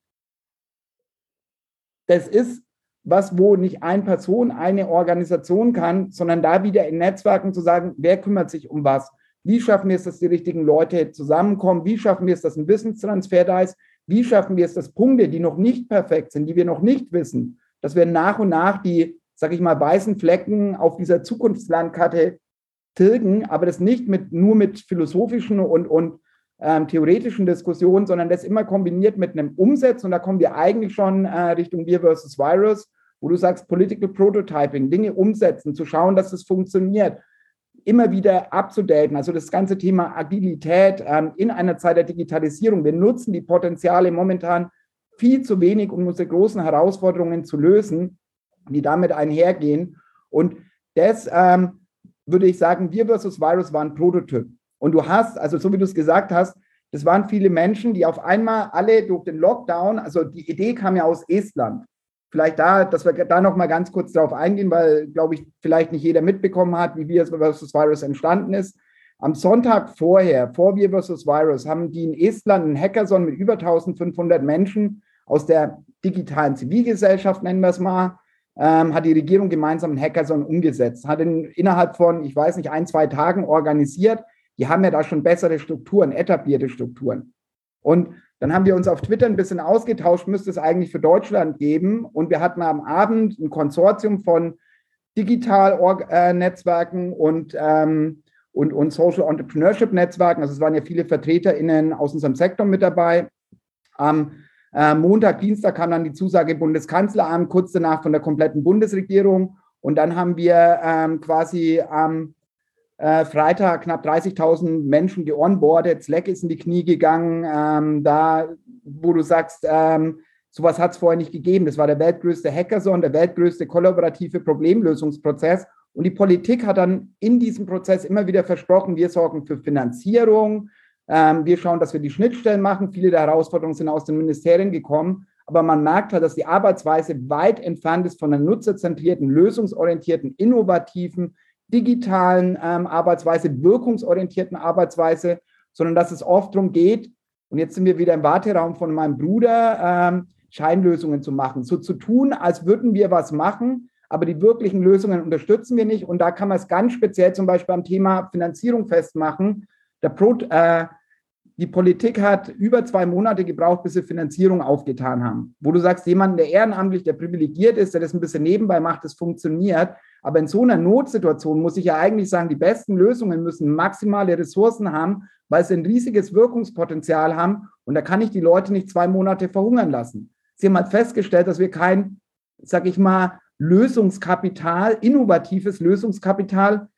Das ist was, wo nicht eine Person, eine Organisation kann, sondern da wieder in Netzwerken zu sagen, wer kümmert sich um was? Wie schaffen wir es, dass die richtigen Leute zusammenkommen? Wie schaffen wir es, dass ein Wissenstransfer da ist? Wie schaffen wir es, dass Punkte, die noch nicht perfekt sind, die wir noch nicht wissen, dass wir nach und nach die, sag ich mal, weißen Flecken auf dieser Zukunftslandkarte tilgen, aber das nicht mit, nur mit philosophischen und, und ähm, theoretischen Diskussionen, sondern das immer kombiniert mit einem Umsatz. Und da kommen wir eigentlich schon äh, Richtung Wir versus Virus, wo du sagst, Political Prototyping, Dinge umsetzen, zu schauen, dass es funktioniert, immer wieder abzudaten. Also das ganze Thema Agilität ähm, in einer Zeit der Digitalisierung. Wir nutzen die Potenziale momentan viel zu wenig, um unsere großen Herausforderungen zu lösen, die damit einhergehen. Und das ähm, würde ich sagen, Wir versus Virus war ein Prototyp. Und du hast, also so wie du es gesagt hast, das waren viele Menschen, die auf einmal alle durch den Lockdown, also die Idee kam ja aus Estland. Vielleicht da, dass wir da noch mal ganz kurz drauf eingehen, weil, glaube ich, vielleicht nicht jeder mitbekommen hat, wie Virus versus Virus entstanden ist. Am Sonntag vorher, vor Wir versus Virus, haben die in Estland einen Hackathon mit über 1500 Menschen aus der digitalen Zivilgesellschaft, nennen wir es mal, ähm, hat die Regierung gemeinsam einen Hackathon umgesetzt, hat ihn innerhalb von, ich weiß nicht, ein, zwei Tagen organisiert die haben ja da schon bessere Strukturen, etablierte Strukturen. Und dann haben wir uns auf Twitter ein bisschen ausgetauscht, müsste es eigentlich für Deutschland geben. Und wir hatten am Abend ein Konsortium von Digital-Netzwerken und, ähm, und, und Social Entrepreneurship-Netzwerken. Also es waren ja viele VertreterInnen aus unserem Sektor mit dabei. Am äh, Montag, Dienstag kam dann die Zusage Bundeskanzleramt, kurz danach von der kompletten Bundesregierung. Und dann haben wir ähm, quasi am äh, Freitag knapp 30.000 Menschen geonboardet, Slack ist in die Knie gegangen, ähm, da, wo du sagst, ähm, sowas hat es vorher nicht gegeben. Das war der weltgrößte Hackathon, der weltgrößte kollaborative Problemlösungsprozess. Und die Politik hat dann in diesem Prozess immer wieder versprochen, wir sorgen für Finanzierung, Ähm, wir schauen, dass wir die Schnittstellen machen. Viele der Herausforderungen sind aus den Ministerien gekommen. Aber man merkt halt, dass die Arbeitsweise weit entfernt ist von einer nutzerzentrierten, lösungsorientierten, innovativen, digitalen ähm, Arbeitsweise, wirkungsorientierten Arbeitsweise, sondern dass es oft darum geht, und jetzt sind wir wieder im Warteraum von meinem Bruder, ähm, Scheinlösungen zu machen. So zu tun, als würden wir was machen, aber die wirklichen Lösungen unterstützen wir nicht. Und da kann man es ganz speziell zum Beispiel am Thema Finanzierung festmachen. Der Pro, äh, die Politik hat über zwei Monate gebraucht, bis sie Finanzierung aufgetan haben. Wo du sagst, jemand, der ehrenamtlich, der privilegiert ist, der das ein bisschen nebenbei macht, das funktioniert. Aber in so einer Notsituation muss ich ja eigentlich sagen, die besten Lösungen müssen maximale Ressourcen haben, weil sie ein riesiges Wirkungspotenzial haben. Und da kann ich die Leute nicht zwei Monate verhungern lassen. Sie haben halt festgestellt, dass wir kein, sag ich mal, Lösungskapital, innovatives Lösungskapital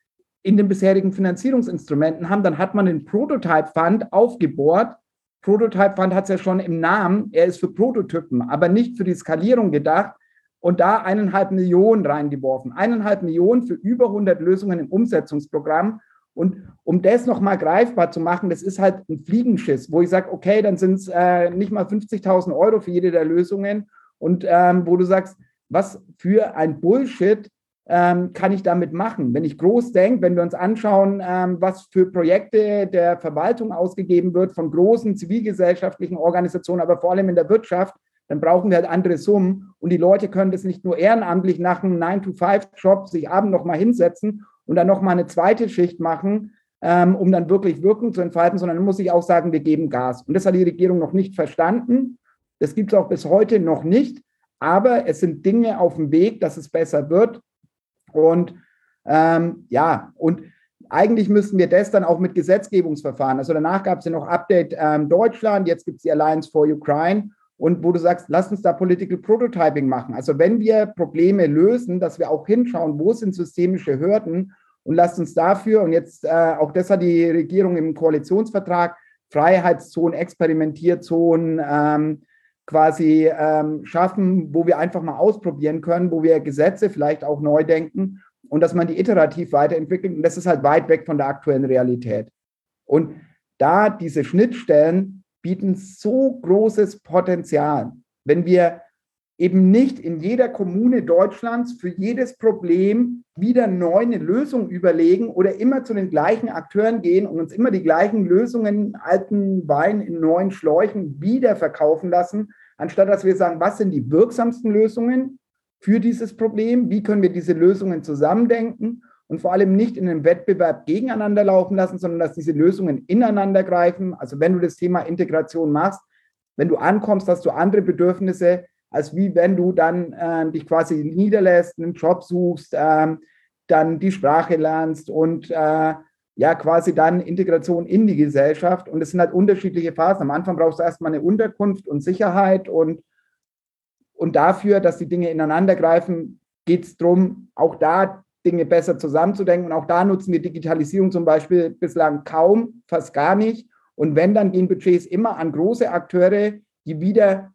in den bisherigen Finanzierungsinstrumenten haben. Dann hat man den Prototype Fund aufgebohrt. Prototype Fund hat es ja schon im Namen. Er ist für Prototypen, aber nicht für die Skalierung gedacht. Und da eineinhalb Millionen reingeworfen. Eineinhalb Millionen für über 100 Lösungen im Umsetzungsprogramm. Und um das nochmal greifbar zu machen, das ist halt ein Fliegenschiss, wo ich sage, okay, dann sind es äh, nicht mal 50.000 Euro für jede der Lösungen. Und ähm, wo du sagst, was für ein Bullshit ähm, kann ich damit machen? Wenn ich groß denke, wenn wir uns anschauen, ähm, was für Projekte der Verwaltung ausgegeben wird von großen zivilgesellschaftlichen Organisationen, aber vor allem in der Wirtschaft, dann brauchen wir halt andere Summen. Und die Leute können das nicht nur ehrenamtlich nach einem 9-to-5-Job sich abend nochmal hinsetzen und dann nochmal eine zweite Schicht machen, ähm, um dann wirklich Wirkung zu entfalten, sondern dann muss ich auch sagen, wir geben Gas. Und das hat die Regierung noch nicht verstanden. Das gibt es auch bis heute noch nicht. Aber es sind Dinge auf dem Weg, dass es besser wird. Und ähm, ja, und eigentlich müssten wir das dann auch mit Gesetzgebungsverfahren. Also danach gab es ja noch Update ähm, Deutschland, jetzt gibt es die Alliance for Ukraine. Und wo du sagst, lass uns da Political Prototyping machen. Also wenn wir Probleme lösen, dass wir auch hinschauen, wo sind systemische Hürden und lasst uns dafür, und jetzt äh, auch das hat die Regierung im Koalitionsvertrag, Freiheitszonen, Experimentierzonen ähm, quasi ähm, schaffen, wo wir einfach mal ausprobieren können, wo wir Gesetze vielleicht auch neu denken und dass man die iterativ weiterentwickelt. Und das ist halt weit weg von der aktuellen Realität. Und da diese Schnittstellen bieten so großes Potenzial. Wenn wir eben nicht in jeder Kommune Deutschlands für jedes Problem wieder neu eine Lösung überlegen oder immer zu den gleichen Akteuren gehen und uns immer die gleichen Lösungen, alten Wein in neuen Schläuchen wieder verkaufen lassen, anstatt dass wir sagen, was sind die wirksamsten Lösungen für dieses Problem, wie können wir diese Lösungen zusammendenken und vor allem nicht in einem Wettbewerb gegeneinander laufen lassen, sondern dass diese Lösungen ineinander greifen. Also wenn du das Thema Integration machst, wenn du ankommst, hast du andere Bedürfnisse, als wie wenn du dann äh, dich quasi niederlässt, einen Job suchst, äh, dann die Sprache lernst und äh, ja quasi dann Integration in die Gesellschaft. Und es sind halt unterschiedliche Phasen. Am Anfang brauchst du erstmal eine Unterkunft und Sicherheit und, und dafür, dass die Dinge ineinander greifen, geht es darum, auch da Dinge besser zusammenzudenken. Und auch da nutzen wir Digitalisierung zum Beispiel bislang kaum, fast gar nicht. Und wenn, dann gehen Budgets immer an große Akteure, die wieder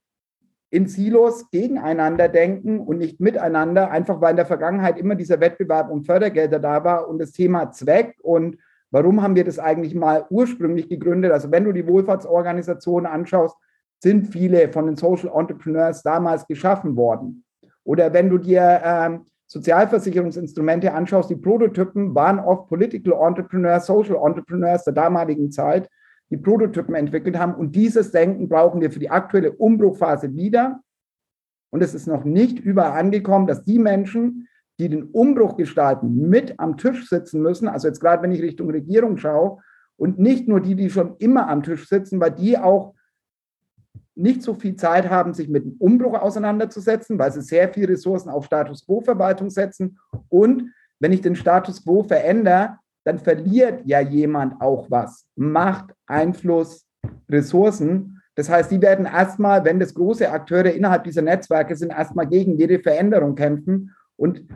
in Silos gegeneinander denken und nicht miteinander, einfach weil in der Vergangenheit immer dieser Wettbewerb um Fördergelder da war und das Thema Zweck und warum haben wir das eigentlich mal ursprünglich gegründet? Also wenn du die Wohlfahrtsorganisationen anschaust, sind viele von den Social Entrepreneurs damals geschaffen worden. Oder wenn du dir ähm, Sozialversicherungsinstrumente anschaust, die Prototypen waren oft Political Entrepreneurs, Social Entrepreneurs der damaligen Zeit, die Prototypen entwickelt haben. Und dieses Denken brauchen wir für die aktuelle Umbruchphase wieder. Und es ist noch nicht überall angekommen, dass die Menschen, die den Umbruch gestalten, mit am Tisch sitzen müssen. Also jetzt gerade, wenn ich Richtung Regierung schaue und nicht nur die, die schon immer am Tisch sitzen, weil die auch nicht so viel Zeit haben, sich mit dem Umbruch auseinanderzusetzen, weil sie sehr viel Ressourcen auf Status Quo-Verwaltung setzen. Und wenn ich den Status Quo verändere, dann verliert ja jemand auch was. Macht, Einfluss, Ressourcen. Das heißt, die werden erstmal, wenn das große Akteure innerhalb dieser Netzwerke sind, erstmal gegen jede Veränderung kämpfen. Und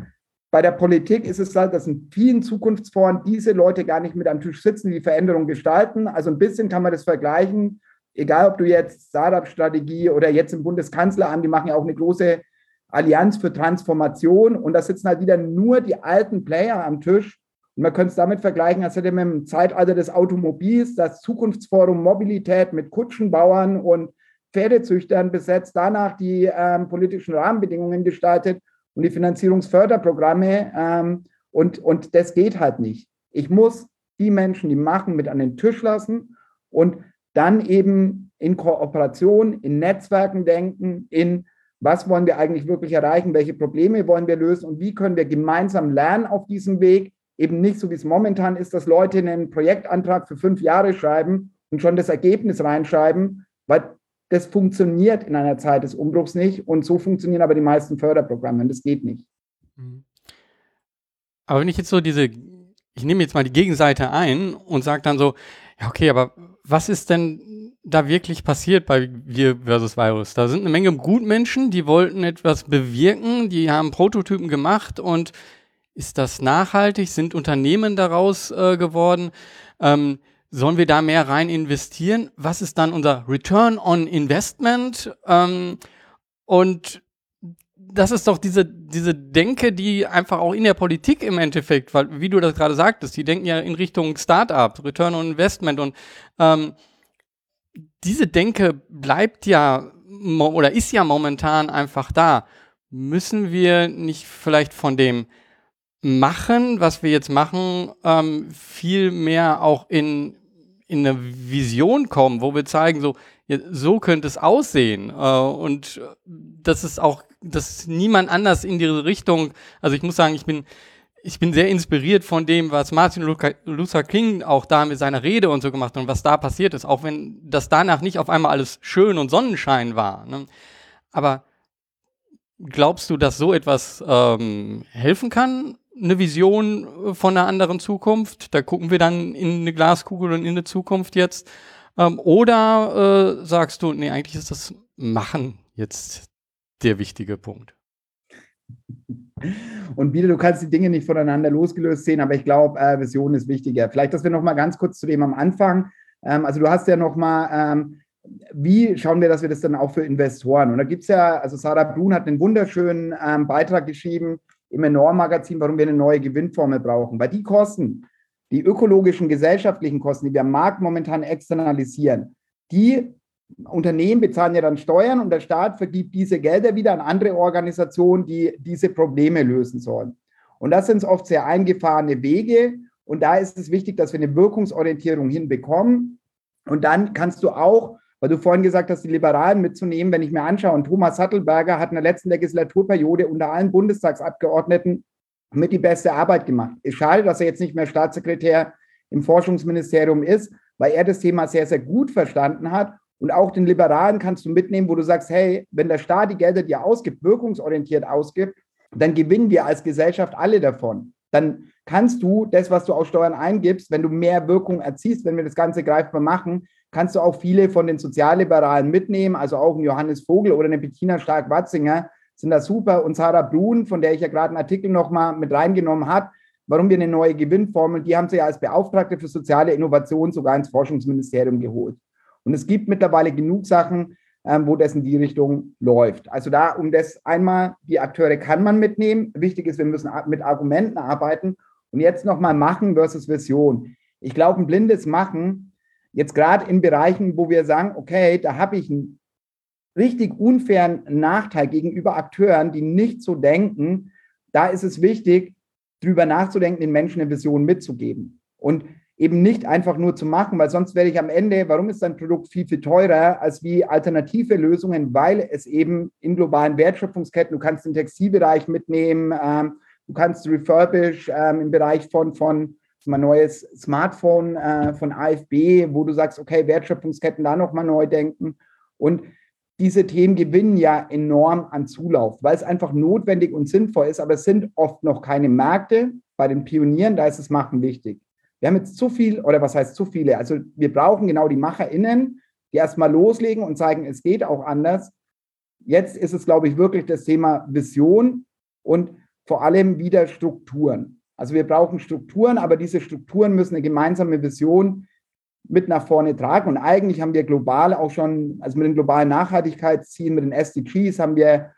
bei der Politik ist es halt, dass in vielen Zukunftsforen diese Leute gar nicht mit am Tisch sitzen, die Veränderung gestalten. Also ein bisschen kann man das vergleichen egal ob du jetzt Startup-Strategie oder jetzt im Bundeskanzleramt, die machen ja auch eine große Allianz für Transformation und da sitzen halt wieder nur die alten Player am Tisch Und man könnte es damit vergleichen, als hätte man im Zeitalter des Automobils das Zukunftsforum Mobilität mit Kutschenbauern und Pferdezüchtern besetzt, danach die ähm, politischen Rahmenbedingungen gestaltet und die Finanzierungsförderprogramme. Ähm, und, und das geht halt nicht. Ich muss die Menschen, die machen, mit an den Tisch lassen und dann eben in Kooperation, in Netzwerken denken, in was wollen wir eigentlich wirklich erreichen, welche Probleme wollen wir lösen und wie können wir gemeinsam lernen auf diesem Weg. Eben nicht so, wie es momentan ist, dass Leute einen Projektantrag für fünf Jahre schreiben und schon das Ergebnis reinschreiben, weil das funktioniert in einer Zeit des Umbruchs nicht und so funktionieren aber die meisten Förderprogramme und das geht nicht. Mhm. Aber wenn ich jetzt so diese, ich nehme jetzt mal die Gegenseite ein und sage dann so, ja, okay, aber was ist denn da wirklich passiert bei Wir versus Virus? Da sind eine Menge Gutmenschen, die wollten etwas bewirken, die haben Prototypen gemacht und ist das nachhaltig? Sind Unternehmen daraus äh, geworden? Ähm, sollen wir da mehr rein investieren? Was ist dann unser Return on Investment? Ähm, und das ist doch diese, diese Denke, die einfach auch in der Politik im Endeffekt, weil, wie du das gerade sagtest, die denken ja in Richtung Startup, Return on Investment und ähm, diese Denke bleibt ja oder ist ja momentan einfach da. Müssen wir nicht vielleicht von dem Machen, was wir jetzt machen, ähm, viel mehr auch in, in eine Vision kommen, wo wir zeigen, so, so könnte es aussehen. Äh, und das ist auch, dass niemand anders in diese Richtung, also ich muss sagen, ich bin, ich bin sehr inspiriert von dem, was Martin Luther King auch da mit seiner Rede und so gemacht hat und was da passiert ist, auch wenn das danach nicht auf einmal alles schön und Sonnenschein war. Ne? Aber glaubst du, dass so etwas ähm, helfen kann, eine Vision von einer anderen Zukunft? Da gucken wir dann in eine Glaskugel und in eine Zukunft jetzt. Ähm, oder äh, sagst du, nee, eigentlich ist das Machen jetzt der wichtige Punkt? Und wieder, du kannst die Dinge nicht voneinander losgelöst sehen, aber ich glaube, äh, Vision ist wichtiger. Vielleicht, dass wir noch mal ganz kurz zu dem am Anfang. Ähm, also du hast ja noch mal, ähm, wie schauen wir, dass wir das dann auch für Investoren? Und da gibt es ja, also Sarah Brun hat einen wunderschönen ähm, Beitrag geschrieben im Enorm-Magazin, warum wir eine neue Gewinnformel brauchen. Weil die Kosten, die ökologischen, gesellschaftlichen Kosten, die wir am Markt momentan externalisieren, die Unternehmen bezahlen ja dann Steuern und der Staat vergibt diese Gelder wieder an andere Organisationen, die diese Probleme lösen sollen. Und das sind oft sehr eingefahrene Wege. Und da ist es wichtig, dass wir eine Wirkungsorientierung hinbekommen. Und dann kannst du auch, weil du vorhin gesagt hast, die Liberalen mitzunehmen, wenn ich mir anschaue, und Thomas Sattelberger hat in der letzten Legislaturperiode unter allen Bundestagsabgeordneten mit die beste Arbeit gemacht. Ist schade, dass er jetzt nicht mehr Staatssekretär im Forschungsministerium ist, weil er das Thema sehr, sehr gut verstanden hat und auch den Liberalen kannst du mitnehmen, wo du sagst, hey, wenn der Staat die Gelder dir ausgibt, wirkungsorientiert ausgibt, dann gewinnen wir als Gesellschaft alle davon. Dann kannst du das, was du aus Steuern eingibst, wenn du mehr Wirkung erziehst, wenn wir das Ganze greifbar machen, kannst du auch viele von den Sozialliberalen mitnehmen, also auch ein Johannes Vogel oder eine Bettina Stark-Watzinger sind da super und Sarah Brun, von der ich ja gerade einen Artikel nochmal mit reingenommen habe, warum wir eine neue Gewinnformel, die haben sie ja als Beauftragte für soziale Innovation sogar ins Forschungsministerium geholt. Und es gibt mittlerweile genug Sachen, ähm, wo das in die Richtung läuft. Also da, um das einmal, die Akteure kann man mitnehmen. Wichtig ist, wir müssen mit Argumenten arbeiten. Und jetzt nochmal Machen versus Vision. Ich glaube, ein blindes Machen, jetzt gerade in Bereichen, wo wir sagen, okay, da habe ich einen richtig unfairen Nachteil gegenüber Akteuren, die nicht so denken, da ist es wichtig, drüber nachzudenken, den Menschen eine Vision mitzugeben. Und eben nicht einfach nur zu machen, weil sonst werde ich am Ende, warum ist dein Produkt viel, viel teurer als wie alternative Lösungen, weil es eben in globalen Wertschöpfungsketten, du kannst den Textilbereich mitnehmen, ähm, du kannst refurbish ähm, im Bereich von, von mein neues Smartphone äh, von AFB, wo du sagst, okay, Wertschöpfungsketten da nochmal neu denken. Und diese Themen gewinnen ja enorm an Zulauf, weil es einfach notwendig und sinnvoll ist, aber es sind oft noch keine Märkte. Bei den Pionieren, da ist das Machen wichtig. Wir haben jetzt zu viel, oder was heißt zu viele? Also wir brauchen genau die MacherInnen, die erstmal loslegen und zeigen, es geht auch anders. Jetzt ist es, glaube ich, wirklich das Thema Vision und vor allem wieder Strukturen. Also wir brauchen Strukturen, aber diese Strukturen müssen eine gemeinsame Vision mit nach vorne tragen. Und eigentlich haben wir global auch schon, also mit den globalen Nachhaltigkeitszielen, mit den SDGs, haben wir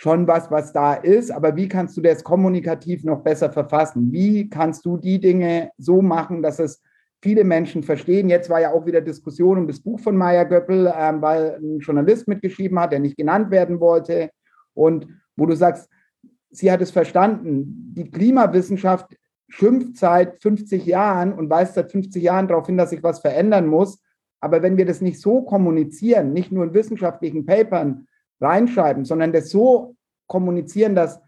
schon was, was da ist, aber wie kannst du das kommunikativ noch besser verfassen? Wie kannst du die Dinge so machen, dass es viele Menschen verstehen? Jetzt war ja auch wieder Diskussion um das Buch von Maya Göppel, ähm, weil ein Journalist mitgeschrieben hat, der nicht genannt werden wollte. Und wo du sagst, sie hat es verstanden. Die Klimawissenschaft schimpft seit 50 Jahren und weist seit 50 Jahren darauf hin, dass sich was verändern muss. Aber wenn wir das nicht so kommunizieren, nicht nur in wissenschaftlichen Papern, reinschreiben, sondern das so kommunizieren, dass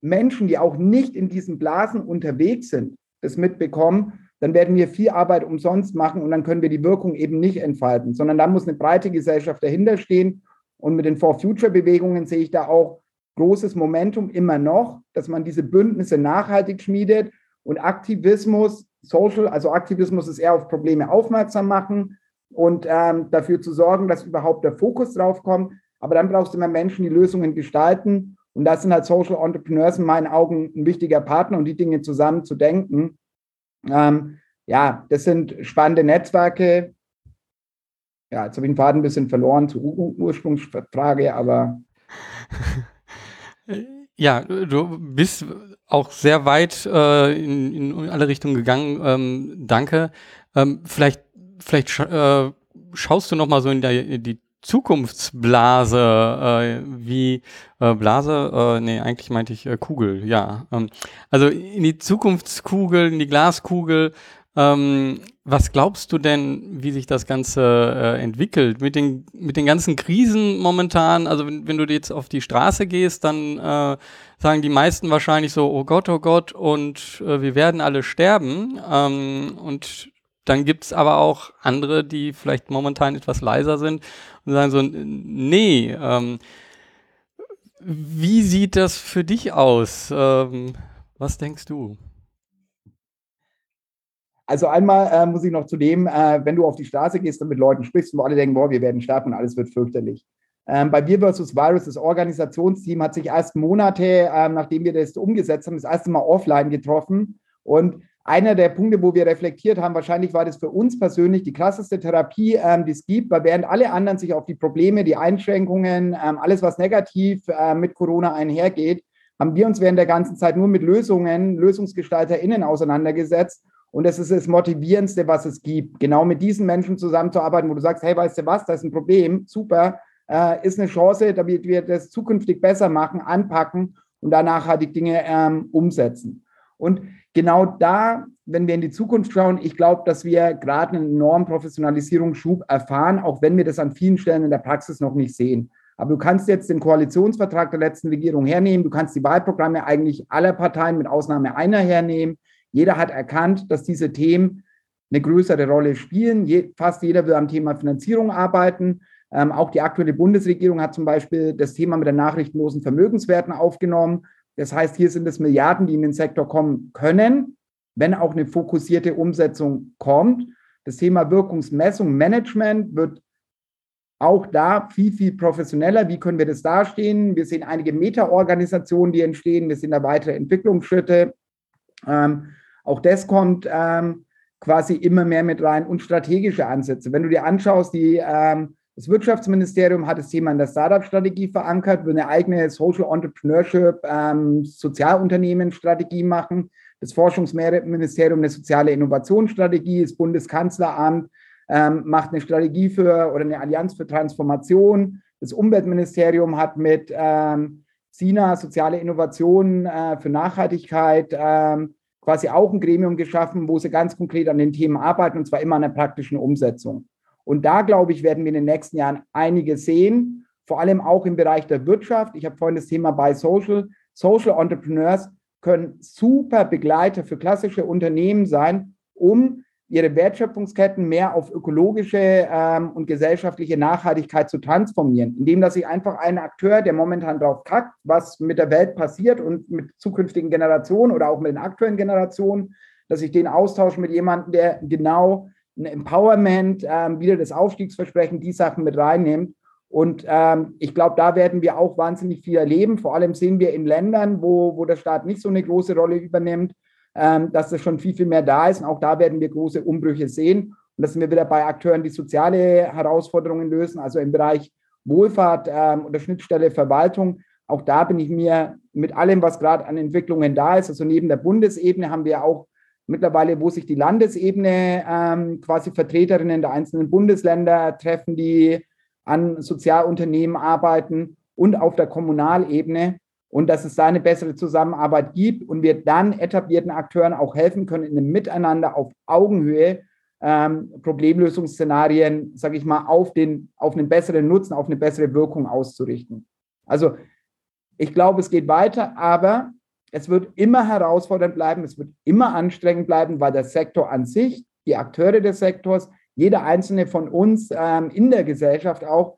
Menschen, die auch nicht in diesen Blasen unterwegs sind, das mitbekommen, dann werden wir viel Arbeit umsonst machen und dann können wir die Wirkung eben nicht entfalten, sondern da muss eine breite Gesellschaft dahinter stehen. Und mit den For Future Bewegungen sehe ich da auch großes Momentum immer noch, dass man diese Bündnisse nachhaltig schmiedet und Aktivismus, Social, also Aktivismus ist eher auf Probleme aufmerksam machen und ähm, dafür zu sorgen, dass überhaupt der Fokus drauf kommt. Aber dann brauchst du immer Menschen, die Lösungen gestalten. Und das sind halt Social Entrepreneurs in meinen Augen ein wichtiger Partner, um die Dinge zusammen zu denken. Ähm, ja, das sind spannende Netzwerke. Ja, jetzt habe ich den Faden ein bisschen verloren zur Ur Ursprungsfrage, aber. Ja, du bist auch sehr weit äh, in, in, alle Richtungen gegangen. Ähm, danke. Ähm, vielleicht vielleicht sch äh, schaust du noch mal so in, der, in die Zukunftsblase, äh, wie äh, Blase, äh, nee, eigentlich meinte ich äh, Kugel, ja. Ähm, also in die Zukunftskugel, in die Glaskugel, ähm, was glaubst du denn, wie sich das Ganze äh, entwickelt mit den, mit den ganzen Krisen momentan? Also wenn, wenn du jetzt auf die Straße gehst, dann äh, sagen die meisten wahrscheinlich so, oh Gott, oh Gott, und äh, wir werden alle sterben. Ähm, und dann gibt's aber auch andere, die vielleicht momentan etwas leiser sind und sagen so, nee, ähm, wie sieht das für dich aus? Ähm, was denkst du? Also einmal äh, muss ich noch zu dem, äh, wenn du auf die Straße gehst und mit Leuten sprichst, wo alle denken, boah, wir werden sterben und alles wird fürchterlich. Ähm, bei Wir vs. Virus, das Organisationsteam, hat sich erst Monate, äh, nachdem wir das umgesetzt haben, das erste Mal offline getroffen. Und einer der Punkte, wo wir reflektiert haben, wahrscheinlich war das für uns persönlich die krasseste Therapie, ähm, die es gibt, weil während alle anderen sich auf die Probleme, die Einschränkungen, ähm, alles, was negativ äh, mit Corona einhergeht, haben wir uns während der ganzen Zeit nur mit Lösungen, LösungsgestalterInnen auseinandergesetzt. Und das ist das Motivierendste, was es gibt, genau mit diesen Menschen zusammenzuarbeiten, wo du sagst, hey, weißt du was, das ist ein Problem, super, äh, ist eine Chance, damit wir das zukünftig besser machen, anpacken und da nachhaltig Dinge ähm, umsetzen. Und genau da, wenn wir in die Zukunft schauen, ich glaube, dass wir gerade einen enormen Professionalisierungsschub erfahren, auch wenn wir das an vielen Stellen in der Praxis noch nicht sehen. Aber du kannst jetzt den Koalitionsvertrag der letzten Regierung hernehmen, du kannst die Wahlprogramme eigentlich aller Parteien mit Ausnahme einer hernehmen. Jeder hat erkannt, dass diese Themen eine größere Rolle spielen. Fast jeder will am Thema Finanzierung arbeiten. Ähm, auch die aktuelle Bundesregierung hat zum Beispiel das Thema mit den nachrichtenlosen Vermögenswerten aufgenommen. Das heißt, hier sind es Milliarden, die in den Sektor kommen können, wenn auch eine fokussierte Umsetzung kommt. Das Thema Wirkungsmessung, Management wird auch da viel, viel professioneller. Wie können wir das dastehen? Wir sehen einige Meta-Organisationen, die entstehen. Wir sehen da weitere Entwicklungsschritte. Ähm, auch das kommt ähm, quasi immer mehr mit rein und strategische Ansätze. Wenn du dir anschaust, die ähm, das Wirtschaftsministerium hat das Thema in der Startup-Strategie verankert, will eine eigene Social Entrepreneurship, ähm, Sozialunternehmen-Strategie machen. Das Forschungsministerium eine soziale Innovationsstrategie, das Bundeskanzleramt ähm, macht eine Strategie für oder eine Allianz für Transformation. Das Umweltministerium hat mit ähm, SINA, soziale Innovation äh, für Nachhaltigkeit, ähm, quasi auch ein Gremium geschaffen, wo sie ganz konkret an den Themen arbeiten, und zwar immer an der praktischen Umsetzung. Und da, glaube ich, werden wir in den nächsten Jahren einige sehen, vor allem auch im Bereich der Wirtschaft. Ich habe vorhin das Thema bei Social. Social Entrepreneurs können super Begleiter für klassische Unternehmen sein, um ihre Wertschöpfungsketten mehr auf ökologische ähm, und gesellschaftliche Nachhaltigkeit zu transformieren, indem dass ich einfach einen Akteur, der momentan drauf kackt, was mit der Welt passiert und mit zukünftigen Generationen oder auch mit den aktuellen Generationen, dass ich den austausche mit jemandem, der genau ein Empowerment, ähm, wieder das Aufstiegsversprechen, die Sachen mit reinnimmt. Und ähm, ich glaube, da werden wir auch wahnsinnig viel erleben. Vor allem sehen wir in Ländern, wo, wo der Staat nicht so eine große Rolle übernimmt, ähm, dass das schon viel, viel mehr da ist. Und auch da werden wir große Umbrüche sehen. Und das sind wir wieder bei Akteuren, die soziale Herausforderungen lösen, also im Bereich Wohlfahrt ähm, oder Schnittstelle Verwaltung. auch da bin ich mir mit allem, was gerade an Entwicklungen da ist, also neben der Bundesebene haben wir auch mittlerweile, wo sich die Landesebene ähm, quasi Vertreterinnen der einzelnen Bundesländer treffen, die an Sozialunternehmen arbeiten und auf der Kommunalebene und dass es da eine bessere Zusammenarbeit gibt und wir dann etablierten Akteuren auch helfen können, in einem Miteinander auf Augenhöhe ähm, Problemlösungsszenarien, sage ich mal, auf, den, auf einen besseren Nutzen, auf eine bessere Wirkung auszurichten. Also ich glaube, es geht weiter, aber es wird immer herausfordernd bleiben, es wird immer anstrengend bleiben, weil der Sektor an sich, die Akteure des Sektors, jeder einzelne von uns ähm, in der Gesellschaft auch,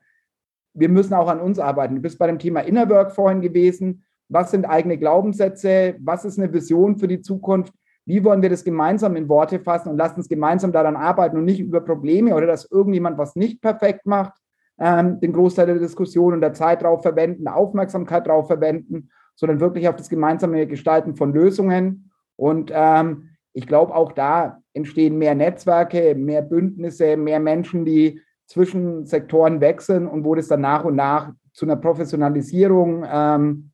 wir müssen auch an uns arbeiten. Du bist bei dem Thema Inner Work vorhin gewesen. Was sind eigene Glaubenssätze? Was ist eine Vision für die Zukunft? Wie wollen wir das gemeinsam in Worte fassen und lasst uns gemeinsam daran arbeiten und nicht über Probleme oder dass irgendjemand was nicht perfekt macht, ähm, den Großteil der Diskussion und der Zeit darauf verwenden, Aufmerksamkeit darauf verwenden, sondern wirklich auf das gemeinsame Gestalten von Lösungen. Und ähm, ich glaube, auch da entstehen mehr Netzwerke, mehr Bündnisse, mehr Menschen, die zwischen Sektoren wechseln und wo das dann nach und nach zu einer Professionalisierung ähm,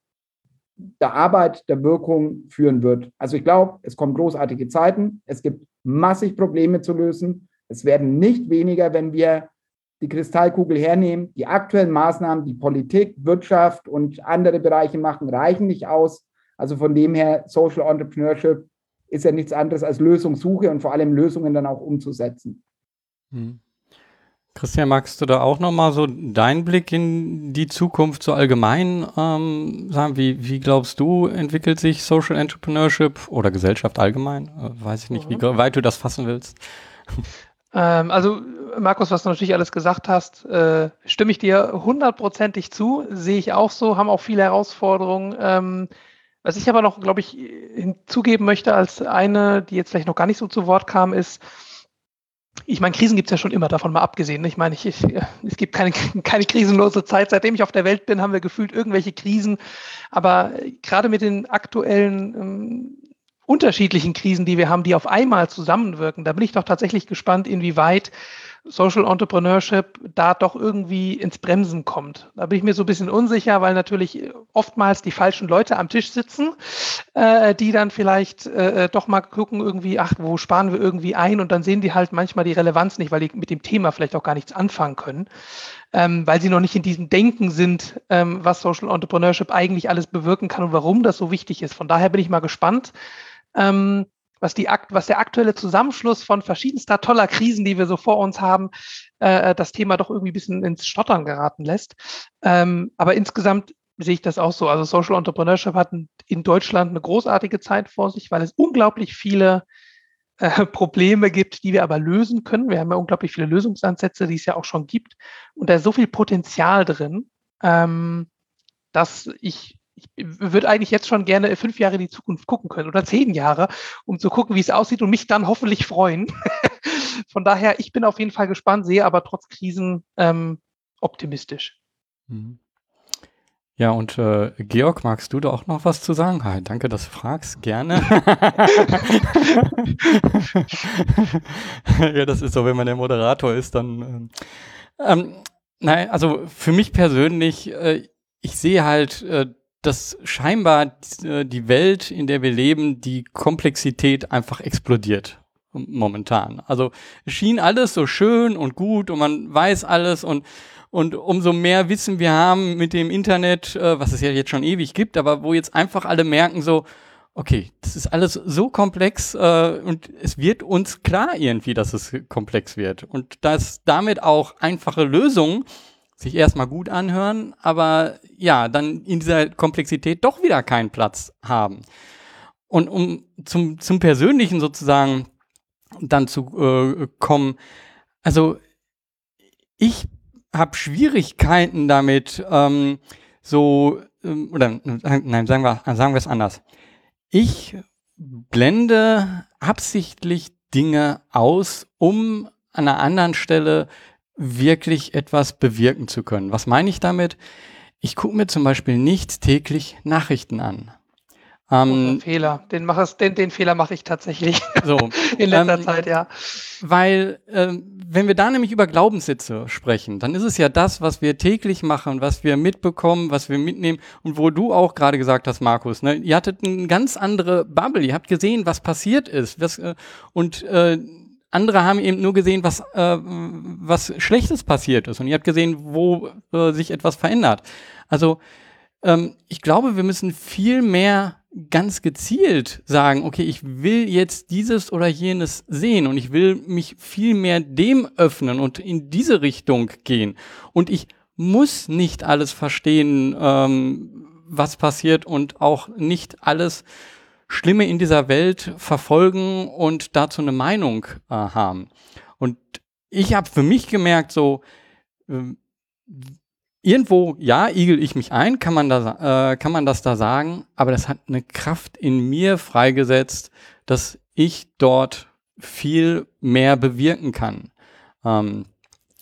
der Arbeit, der Wirkung führen wird. Also ich glaube, es kommen großartige Zeiten. Es gibt massig Probleme zu lösen. Es werden nicht weniger, wenn wir die Kristallkugel hernehmen. Die aktuellen Maßnahmen, die Politik, Wirtschaft und andere Bereiche machen, reichen nicht aus. Also von dem her, Social Entrepreneurship ist ja nichts anderes als Lösungssuche und vor allem Lösungen dann auch umzusetzen. Hm. Christian, magst du da auch nochmal so deinen Blick in die Zukunft so allgemein ähm, sagen? Wie, wie glaubst du, entwickelt sich Social Entrepreneurship oder Gesellschaft allgemein? Äh, weiß ich nicht, mhm. wie weit du das fassen willst. Ähm, also, Markus, was du natürlich alles gesagt hast, äh, stimme ich dir hundertprozentig zu. Sehe ich auch so, haben auch viele Herausforderungen. Ähm, was ich aber noch, glaube ich, hinzugeben möchte als eine, die jetzt vielleicht noch gar nicht so zu Wort kam, ist, ich meine, Krisen gibt es ja schon immer, davon mal abgesehen. Ich meine, ich, ich, es gibt keine, keine krisenlose Zeit. Seitdem ich auf der Welt bin, haben wir gefühlt irgendwelche Krisen. Aber gerade mit den aktuellen ähm, unterschiedlichen Krisen, die wir haben, die auf einmal zusammenwirken, da bin ich doch tatsächlich gespannt, inwieweit Social Entrepreneurship da doch irgendwie ins Bremsen kommt. Da bin ich mir so ein bisschen unsicher, weil natürlich oftmals die falschen Leute am Tisch sitzen, äh, die dann vielleicht äh, doch mal gucken, irgendwie, ach, wo sparen wir irgendwie ein und dann sehen die halt manchmal die Relevanz nicht, weil die mit dem Thema vielleicht auch gar nichts anfangen können, ähm, weil sie noch nicht in diesem Denken sind, ähm, was Social Entrepreneurship eigentlich alles bewirken kann und warum das so wichtig ist. Von daher bin ich mal gespannt. Ähm, was, die, was der aktuelle Zusammenschluss von verschiedenster toller Krisen, die wir so vor uns haben, äh, das Thema doch irgendwie ein bisschen ins Stottern geraten lässt. Ähm, aber insgesamt sehe ich das auch so. Also Social Entrepreneurship hat in Deutschland eine großartige Zeit vor sich, weil es unglaublich viele äh, Probleme gibt, die wir aber lösen können. Wir haben ja unglaublich viele Lösungsansätze, die es ja auch schon gibt. Und da ist so viel Potenzial drin, ähm, dass ich ich würde eigentlich jetzt schon gerne fünf Jahre in die Zukunft gucken können oder zehn Jahre, um zu gucken, wie es aussieht und mich dann hoffentlich freuen. Von daher, ich bin auf jeden Fall gespannt, sehe aber trotz Krisen ähm, optimistisch. Mhm. Ja, und äh, Georg, magst du da auch noch was zu sagen? Hi, danke, dass du fragst. Gerne. ja, das ist so, wenn man der Moderator ist, dann. Äh, ähm, nein, also für mich persönlich, äh, ich sehe halt äh, dass scheinbar äh, die Welt, in der wir leben, die Komplexität einfach explodiert momentan. Also es schien alles so schön und gut und man weiß alles und und umso mehr Wissen wir haben mit dem Internet, äh, was es ja jetzt schon ewig gibt, aber wo jetzt einfach alle merken so, okay, das ist alles so komplex äh, und es wird uns klar irgendwie, dass es komplex wird und dass damit auch einfache Lösungen sich erstmal gut anhören, aber ja, dann in dieser Komplexität doch wieder keinen Platz haben. Und um zum, zum Persönlichen sozusagen dann zu äh, kommen, also ich habe Schwierigkeiten damit, ähm, so, ähm, oder nein, sagen wir, sagen wir es anders. Ich blende absichtlich Dinge aus, um an einer anderen Stelle wirklich etwas bewirken zu können. Was meine ich damit? Ich gucke mir zum Beispiel nicht täglich Nachrichten an. Ähm, Fehler, den, mach es, den, den Fehler mache ich tatsächlich so, in letzter ähm, Zeit, ja. Weil, ähm, wenn wir da nämlich über Glaubenssitze sprechen, dann ist es ja das, was wir täglich machen, was wir mitbekommen, was wir mitnehmen und wo du auch gerade gesagt hast, Markus, ne, ihr hattet eine ganz andere Bubble, ihr habt gesehen, was passiert ist was, äh, und äh, andere haben eben nur gesehen, was, äh, was Schlechtes passiert ist und ihr habt gesehen, wo äh, sich etwas verändert. Also ähm, ich glaube, wir müssen viel mehr ganz gezielt sagen, okay, ich will jetzt dieses oder jenes sehen und ich will mich viel mehr dem öffnen und in diese Richtung gehen. Und ich muss nicht alles verstehen, ähm, was passiert und auch nicht alles Schlimme in dieser Welt verfolgen und dazu eine Meinung äh, haben. Und ich habe für mich gemerkt, so, äh, irgendwo, ja, igel ich mich ein, kann man, da, äh, kann man das da sagen, aber das hat eine Kraft in mir freigesetzt, dass ich dort viel mehr bewirken kann, ähm,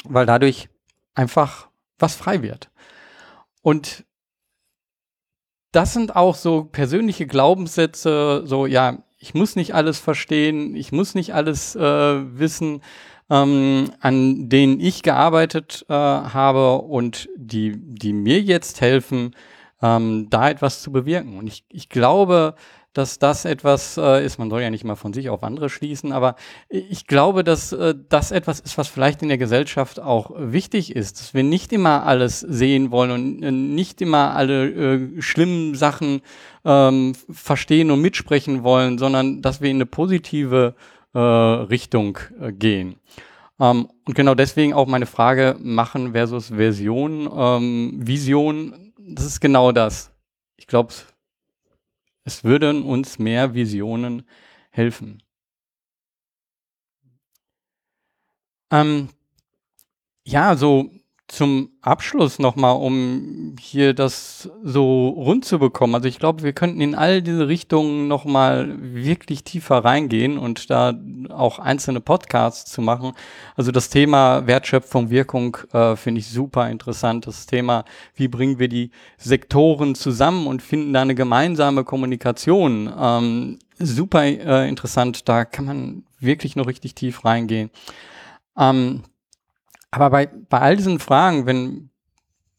weil dadurch einfach was frei wird. Und das sind auch so persönliche Glaubenssätze, so ja, ich muss nicht alles verstehen, ich muss nicht alles äh, wissen, ähm, an denen ich gearbeitet äh, habe und die, die mir jetzt helfen, ähm, da etwas zu bewirken. Und ich, ich glaube, dass das etwas äh, ist, man soll ja nicht mal von sich auf andere schließen, aber ich glaube, dass äh, das etwas ist, was vielleicht in der Gesellschaft auch wichtig ist, dass wir nicht immer alles sehen wollen und äh, nicht immer alle äh, schlimmen Sachen ähm, verstehen und mitsprechen wollen, sondern dass wir in eine positive äh, Richtung gehen. Ähm, und genau deswegen auch meine Frage, machen versus Version, ähm, Vision, das ist genau das. Ich glaube, es würden uns mehr Visionen helfen. Ähm, ja, so zum Abschluss nochmal, um hier das so rund zu bekommen. Also ich glaube, wir könnten in all diese Richtungen nochmal wirklich tiefer reingehen und da auch einzelne Podcasts zu machen. Also das Thema Wertschöpfung, Wirkung äh, finde ich super interessant. Das Thema, wie bringen wir die Sektoren zusammen und finden da eine gemeinsame Kommunikation. Ähm, super äh, interessant. Da kann man wirklich noch richtig tief reingehen. Ähm, aber bei, bei all diesen Fragen, wenn,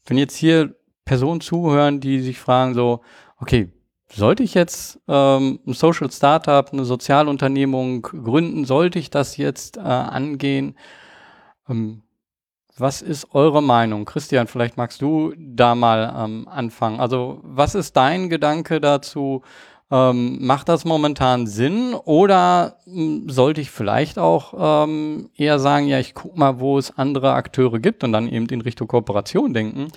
wenn jetzt hier Personen zuhören, die sich fragen so, okay, sollte ich jetzt ähm, ein Social Startup, eine Sozialunternehmung gründen? Sollte ich das jetzt äh, angehen? Ähm, was ist eure Meinung? Christian, vielleicht magst du da mal ähm, anfangen. Also was ist dein Gedanke dazu? Ähm, macht das momentan Sinn oder hm, sollte ich vielleicht auch ähm, eher sagen, ja, ich gucke mal, wo es andere Akteure gibt und dann eben in Richtung Kooperation denken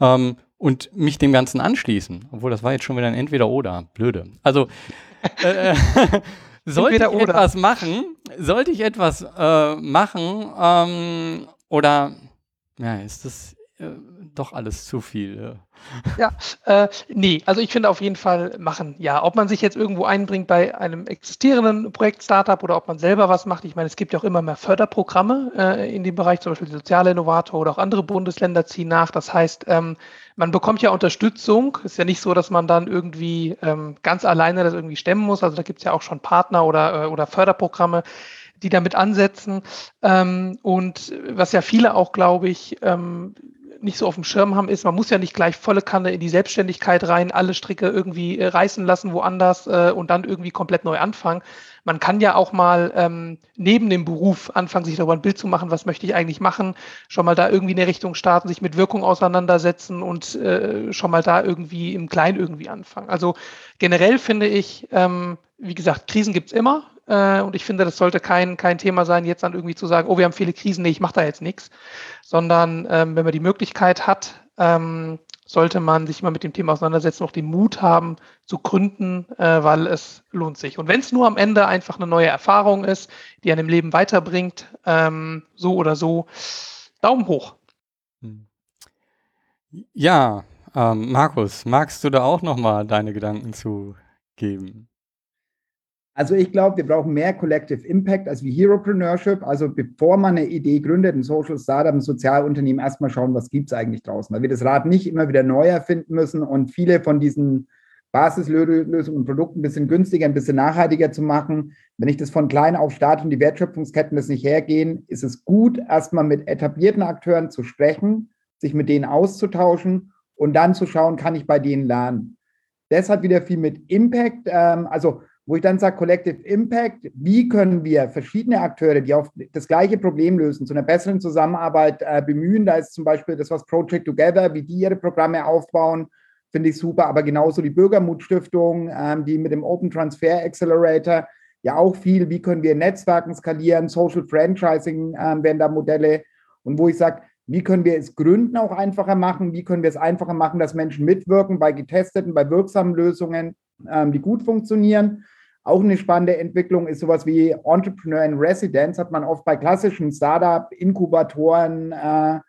ähm, und mich dem Ganzen anschließen? Obwohl, das war jetzt schon wieder ein Entweder-Oder. Blöde. Also, äh, sollte ich oder. etwas machen? Sollte ich etwas äh, machen ähm, oder ja, ist das äh, doch alles zu viel. Ja, äh, nee, also ich finde auf jeden Fall machen, ja. Ob man sich jetzt irgendwo einbringt bei einem existierenden Projekt Startup oder ob man selber was macht. Ich meine, es gibt ja auch immer mehr Förderprogramme äh, in dem Bereich, zum Beispiel soziale Innovator oder auch andere Bundesländer ziehen nach. Das heißt, ähm, man bekommt ja Unterstützung. Ist ja nicht so, dass man dann irgendwie ähm, ganz alleine das irgendwie stemmen muss. Also da gibt es ja auch schon Partner oder, äh, oder Förderprogramme die damit ansetzen. Ähm, und was ja viele auch, glaube ich, ähm, nicht so auf dem Schirm haben, ist, man muss ja nicht gleich volle Kanne in die Selbstständigkeit rein, alle Stricke irgendwie äh, reißen lassen woanders äh, und dann irgendwie komplett neu anfangen. Man kann ja auch mal ähm, neben dem Beruf anfangen, sich darüber ein Bild zu machen, was möchte ich eigentlich machen, schon mal da irgendwie in der Richtung starten, sich mit Wirkung auseinandersetzen und äh, schon mal da irgendwie im Kleinen irgendwie anfangen. Also generell finde ich, ähm, wie gesagt, Krisen gibt's immer. Äh, und ich finde, das sollte kein, kein Thema sein, jetzt dann irgendwie zu sagen, oh, wir haben viele Krisen, nee, ich mache da jetzt nichts. Sondern ähm, wenn man die Möglichkeit hat, ähm, sollte man sich immer mit dem Thema auseinandersetzen, auch den Mut haben zu gründen, äh, weil es lohnt sich. Und wenn es nur am Ende einfach eine neue Erfahrung ist, die einem Leben weiterbringt, ähm, so oder so, Daumen hoch. Hm. Ja, ähm, Markus, magst du da auch nochmal deine Gedanken zu geben? Also ich glaube, wir brauchen mehr Collective Impact als wie Heropreneurship. Also bevor man eine Idee gründet, ein Social Startup, ein Sozialunternehmen, erstmal schauen, was gibt es eigentlich draußen. Weil wir das Rad nicht immer wieder neu erfinden müssen und viele von diesen Basislösungen und Produkte ein bisschen günstiger, ein bisschen nachhaltiger zu machen. Wenn ich das von klein auf starte und die Wertschöpfungsketten das nicht hergehen, ist es gut, erstmal mit etablierten Akteuren zu sprechen, sich mit denen auszutauschen und dann zu schauen, kann ich bei denen lernen. Deshalb wieder viel mit Impact, ähm, also wo ich dann sage, Collective Impact, wie können wir verschiedene Akteure, die auf das gleiche Problem lösen, zu einer besseren Zusammenarbeit äh, bemühen. Da ist zum Beispiel das, was Project Together, wie die ihre Programme aufbauen, finde ich super. Aber genauso die Bürgermutstiftung, ähm, die mit dem Open Transfer Accelerator ja auch viel, wie können wir Netzwerken skalieren, Social Franchising ähm, werden da Modelle. Und wo ich sage, wie können wir es gründen auch einfacher machen? Wie können wir es einfacher machen, dass Menschen mitwirken bei getesteten, bei wirksamen Lösungen, ähm, die gut funktionieren? Auch eine spannende Entwicklung ist sowas wie Entrepreneur in Residence, hat man oft bei klassischen Startup-Inkubatoren äh,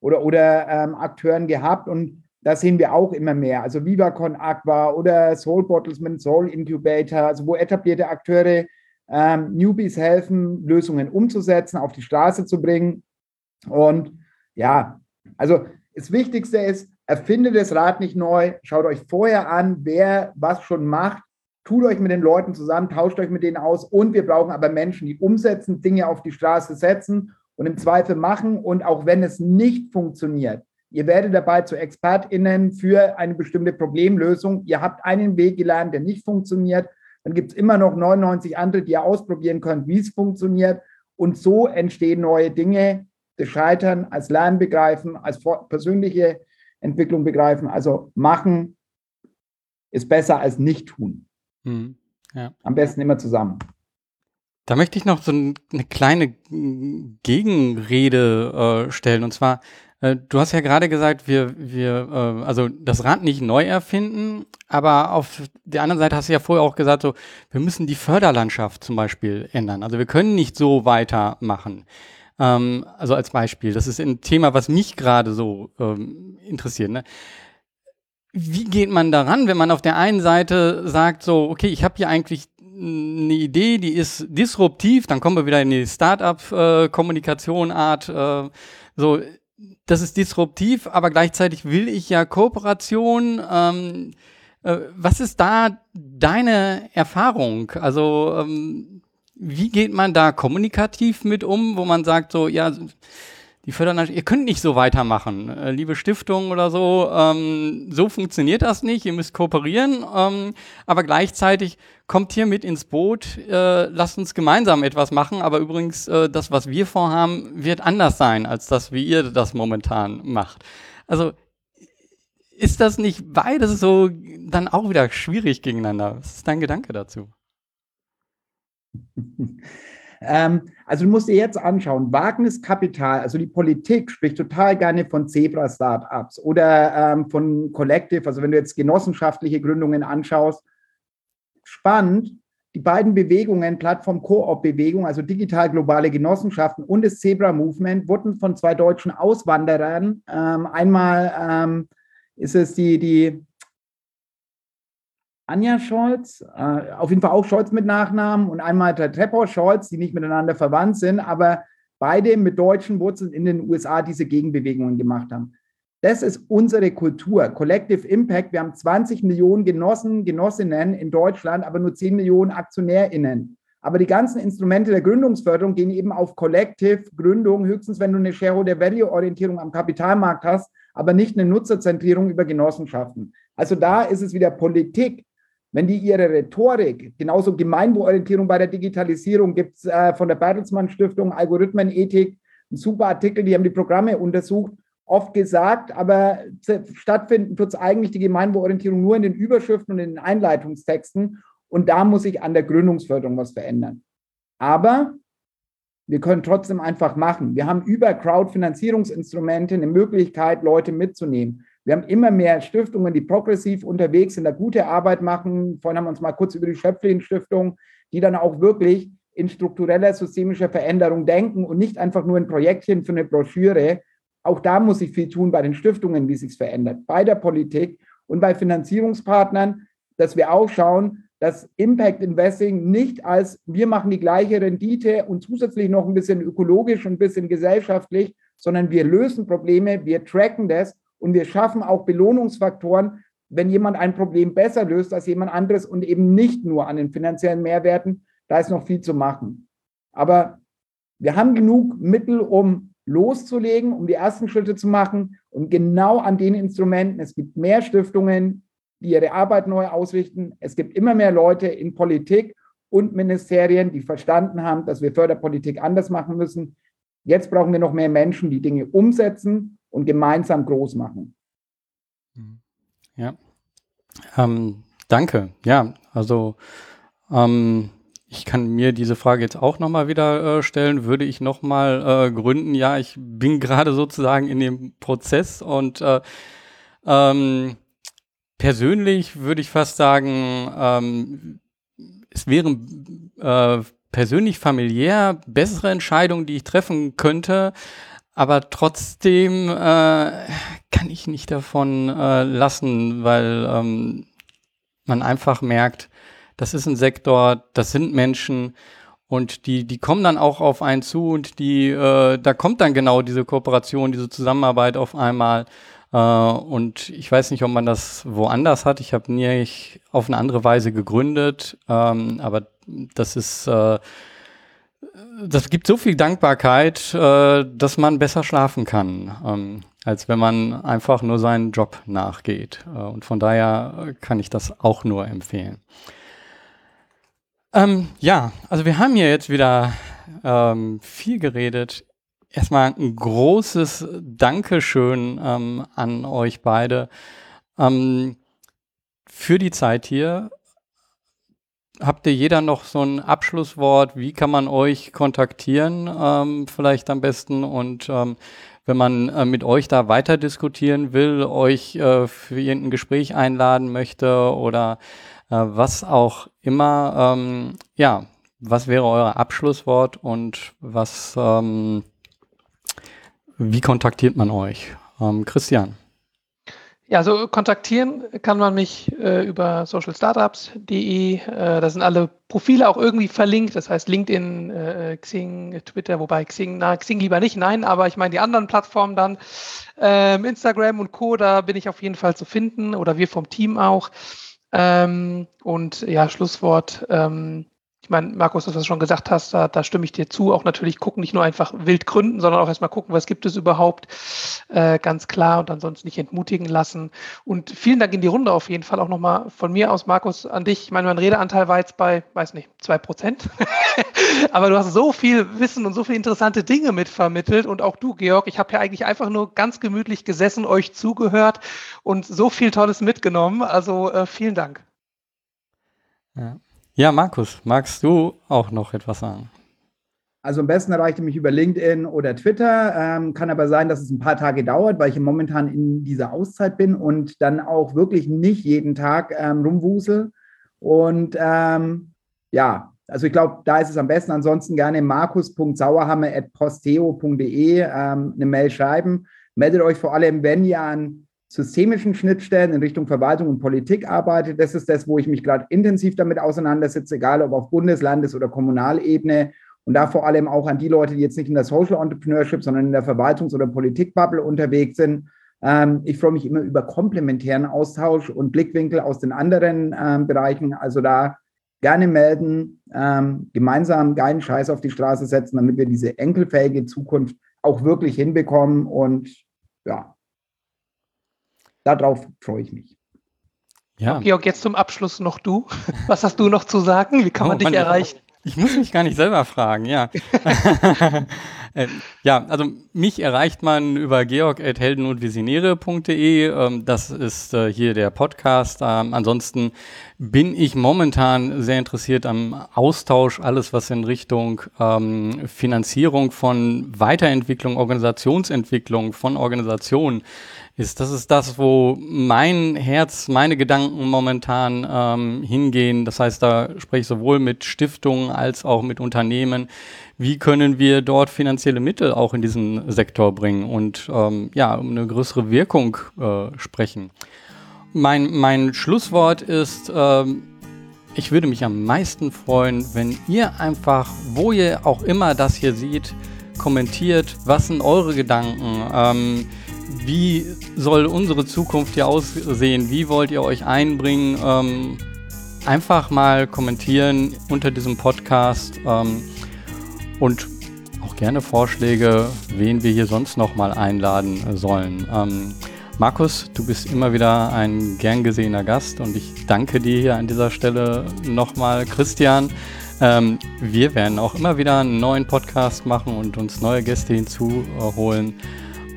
oder, oder ähm, Akteuren gehabt. Und da sehen wir auch immer mehr. Also VivaCon Aqua oder Soul Bottles mit Soul Incubator, also wo etablierte Akteure ähm, Newbies helfen, Lösungen umzusetzen, auf die Straße zu bringen. Und ja, also das Wichtigste ist, erfindet das Rad nicht neu, schaut euch vorher an, wer was schon macht, tut euch mit den Leuten zusammen, tauscht euch mit denen aus und wir brauchen aber Menschen, die umsetzen, Dinge auf die Straße setzen und im Zweifel machen und auch wenn es nicht funktioniert, ihr werdet dabei zu ExpertInnen für eine bestimmte Problemlösung. Ihr habt einen Weg gelernt, der nicht funktioniert. Dann gibt es immer noch 99 andere, die ihr ausprobieren könnt, wie es funktioniert. Und so entstehen neue Dinge, das Scheitern als Lernen begreifen, als persönliche Entwicklung begreifen. Also machen ist besser als nicht tun. Hm, ja. Am besten immer zusammen. Da möchte ich noch so eine kleine Gegenrede äh, stellen. Und zwar, äh, du hast ja gerade gesagt, wir, wir, äh, also das Rad nicht neu erfinden, aber auf der anderen Seite hast du ja vorher auch gesagt, so, wir müssen die Förderlandschaft zum Beispiel ändern. Also wir können nicht so weitermachen. Ähm, also als Beispiel, das ist ein Thema, was mich gerade so ähm, interessiert. Ne? Wie geht man daran, wenn man auf der einen Seite sagt, so, okay, ich habe hier eigentlich eine Idee, die ist disruptiv, dann kommen wir wieder in die Startup-Kommunikation-Art, äh, so, das ist disruptiv, aber gleichzeitig will ich ja Kooperation. Ähm, äh, was ist da deine Erfahrung? Also ähm, wie geht man da kommunikativ mit um, wo man sagt so, ja, die fördern, ihr könnt nicht so weitermachen, äh, liebe Stiftung oder so, ähm, so funktioniert das nicht, ihr müsst kooperieren, ähm, aber gleichzeitig kommt hier mit ins Boot, äh, lasst uns gemeinsam etwas machen, aber übrigens, äh, das, was wir vorhaben, wird anders sein, als das, wie ihr das momentan macht. Also, ist das nicht beides so dann auch wieder schwierig gegeneinander? Was ist dein Gedanke dazu? ähm, also du musst dir jetzt anschauen, Wagniskapital, also die Politik spricht total gerne von Zebra-Startups oder ähm, von Collective, also wenn du jetzt genossenschaftliche Gründungen anschaust. Spannend, die beiden Bewegungen, Plattform-Koop-Bewegung, also digital globale Genossenschaften und das Zebra-Movement, wurden von zwei deutschen Auswanderern, ähm, einmal ähm, ist es die, die Anja Scholz, äh, auf jeden Fall auch Scholz mit Nachnamen und einmal der Trepper Scholz, die nicht miteinander verwandt sind, aber beide mit deutschen Wurzeln in den USA diese Gegenbewegungen gemacht haben. Das ist unsere Kultur. Collective Impact. Wir haben 20 Millionen Genossen, Genossinnen in Deutschland, aber nur 10 Millionen AktionärInnen. Aber die ganzen Instrumente der Gründungsförderung gehen eben auf Collective Gründung, höchstens wenn du eine Shareholder Value Orientierung am Kapitalmarkt hast, aber nicht eine Nutzerzentrierung über Genossenschaften. Also da ist es wieder Politik, wenn die ihre Rhetorik, genauso Gemeinwohlorientierung bei der Digitalisierung, gibt es äh, von der Bertelsmann Stiftung Algorithmenethik einen super Artikel, die haben die Programme untersucht, oft gesagt, aber stattfinden tut es eigentlich die Gemeinwohlorientierung nur in den Überschriften und in den Einleitungstexten. Und da muss sich an der Gründungsförderung was verändern. Aber wir können trotzdem einfach machen. Wir haben über Crowdfinanzierungsinstrumente eine Möglichkeit, Leute mitzunehmen. Wir haben immer mehr Stiftungen, die progressiv unterwegs sind, da gute Arbeit machen. Vorhin haben wir uns mal kurz über die Schöpflin-Stiftung, die dann auch wirklich in struktureller systemischer Veränderung denken und nicht einfach nur in Projektchen für eine Broschüre. Auch da muss sich viel tun bei den Stiftungen, wie sich es verändert, bei der Politik und bei Finanzierungspartnern, dass wir auch schauen, dass Impact Investing nicht als wir machen die gleiche Rendite und zusätzlich noch ein bisschen ökologisch und ein bisschen gesellschaftlich, sondern wir lösen Probleme, wir tracken das und wir schaffen auch Belohnungsfaktoren, wenn jemand ein Problem besser löst als jemand anderes und eben nicht nur an den finanziellen Mehrwerten, da ist noch viel zu machen. Aber wir haben genug Mittel, um loszulegen, um die ersten Schritte zu machen und genau an den Instrumenten. Es gibt mehr Stiftungen, die ihre Arbeit neu ausrichten. Es gibt immer mehr Leute in Politik und Ministerien, die verstanden haben, dass wir Förderpolitik anders machen müssen. Jetzt brauchen wir noch mehr Menschen, die Dinge umsetzen und gemeinsam groß machen. Ja. Ähm, danke. Ja, also ähm, ich kann mir diese Frage jetzt auch nochmal wieder äh, stellen. Würde ich nochmal äh, gründen? Ja, ich bin gerade sozusagen in dem Prozess und äh, ähm, persönlich würde ich fast sagen, ähm, es wären äh, persönlich familiär bessere Entscheidungen, die ich treffen könnte, aber trotzdem äh, kann ich nicht davon äh, lassen, weil ähm, man einfach merkt, das ist ein Sektor, das sind Menschen und die, die kommen dann auch auf einen zu und die, äh, da kommt dann genau diese Kooperation, diese Zusammenarbeit auf einmal. Äh, und ich weiß nicht, ob man das woanders hat. Ich habe nie auf eine andere Weise gegründet, ähm, aber das ist äh, das gibt so viel Dankbarkeit, äh, dass man besser schlafen kann, ähm, als wenn man einfach nur seinen Job nachgeht. Äh, und von daher kann ich das auch nur empfehlen. Ähm, ja, also wir haben hier jetzt wieder ähm, viel geredet. Erstmal ein großes Dankeschön ähm, an euch beide ähm, für die Zeit hier. Habt ihr jeder noch so ein Abschlusswort? Wie kann man euch kontaktieren? Ähm, vielleicht am besten und ähm, wenn man äh, mit euch da weiter diskutieren will, euch äh, für irgendein Gespräch einladen möchte oder äh, was auch immer. Ähm, ja, was wäre euer Abschlusswort und was, ähm, wie kontaktiert man euch? Ähm, Christian. Ja, also kontaktieren kann man mich äh, über socialstartups.de. Äh, da sind alle Profile auch irgendwie verlinkt. Das heißt LinkedIn, äh, Xing, Twitter, wobei Xing, na, Xing lieber nicht, nein, aber ich meine die anderen Plattformen dann. Ähm, Instagram und Co., da bin ich auf jeden Fall zu finden oder wir vom Team auch. Ähm, und ja, Schlusswort. Ähm, ich meine, Markus, das, was du schon gesagt hast, da, da, stimme ich dir zu. Auch natürlich gucken, nicht nur einfach wild gründen, sondern auch erstmal gucken, was gibt es überhaupt, äh, ganz klar und ansonsten nicht entmutigen lassen. Und vielen Dank in die Runde auf jeden Fall auch nochmal von mir aus, Markus, an dich. Ich meine, mein Redeanteil war jetzt bei, weiß nicht, zwei Prozent. Aber du hast so viel Wissen und so viele interessante Dinge mitvermittelt. Und auch du, Georg, ich habe ja eigentlich einfach nur ganz gemütlich gesessen, euch zugehört und so viel Tolles mitgenommen. Also äh, vielen Dank. Ja. Ja, Markus, magst du auch noch etwas sagen? Also am besten erreicht ihr mich über LinkedIn oder Twitter. Ähm, kann aber sein, dass es ein paar Tage dauert, weil ich momentan in dieser Auszeit bin und dann auch wirklich nicht jeden Tag ähm, rumwusel. Und ähm, ja, also ich glaube, da ist es am besten. Ansonsten gerne markus.sauerhammer.posteo.de ähm, eine Mail schreiben. Meldet euch vor allem, wenn ihr an systemischen Schnittstellen in Richtung Verwaltung und Politik arbeitet. Das ist das, wo ich mich gerade intensiv damit auseinandersetze, egal ob auf Bundes-, Landes- oder Kommunalebene. Und da vor allem auch an die Leute, die jetzt nicht in der Social Entrepreneurship, sondern in der Verwaltungs- oder Politikbubble unterwegs sind. Ähm, ich freue mich immer über komplementären Austausch und Blickwinkel aus den anderen ähm, Bereichen. Also da gerne melden, ähm, gemeinsam geilen Scheiß auf die Straße setzen, damit wir diese enkelfähige Zukunft auch wirklich hinbekommen. Und ja, darauf freue ich mich. Ja. Georg, jetzt zum Abschluss noch du. Was hast du noch zu sagen? Wie kann man oh, dich Mann, erreichen? Ich muss mich gar nicht selber fragen, ja. Äh, ja, also mich erreicht man über georg.heldenundvisionäre.de. Ähm, das ist äh, hier der Podcast. Ähm, ansonsten bin ich momentan sehr interessiert am Austausch, alles was in Richtung ähm, Finanzierung von Weiterentwicklung, Organisationsentwicklung von Organisationen ist. Das ist das, wo mein Herz, meine Gedanken momentan ähm, hingehen. Das heißt, da spreche ich sowohl mit Stiftungen als auch mit Unternehmen. Wie können wir dort finanzielle Mittel auch in diesen Sektor bringen und ähm, ja, um eine größere Wirkung äh, sprechen? Mein, mein Schlusswort ist, ähm, ich würde mich am meisten freuen, wenn ihr einfach, wo ihr auch immer das hier seht, kommentiert, was sind eure Gedanken? Ähm, wie soll unsere Zukunft hier aussehen? Wie wollt ihr euch einbringen? Ähm, einfach mal kommentieren unter diesem Podcast ähm, und auch gerne Vorschläge, wen wir hier sonst noch mal einladen sollen. Ähm, Markus, du bist immer wieder ein gern gesehener Gast und ich danke dir hier an dieser Stelle nochmal. Christian, ähm, wir werden auch immer wieder einen neuen Podcast machen und uns neue Gäste hinzuholen.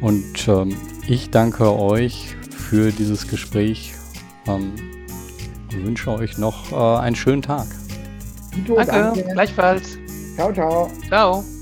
Und ähm, ich danke euch für dieses Gespräch ähm, und wünsche euch noch äh, einen schönen Tag. Danke, danke, gleichfalls. Ciao, ciao. Ciao.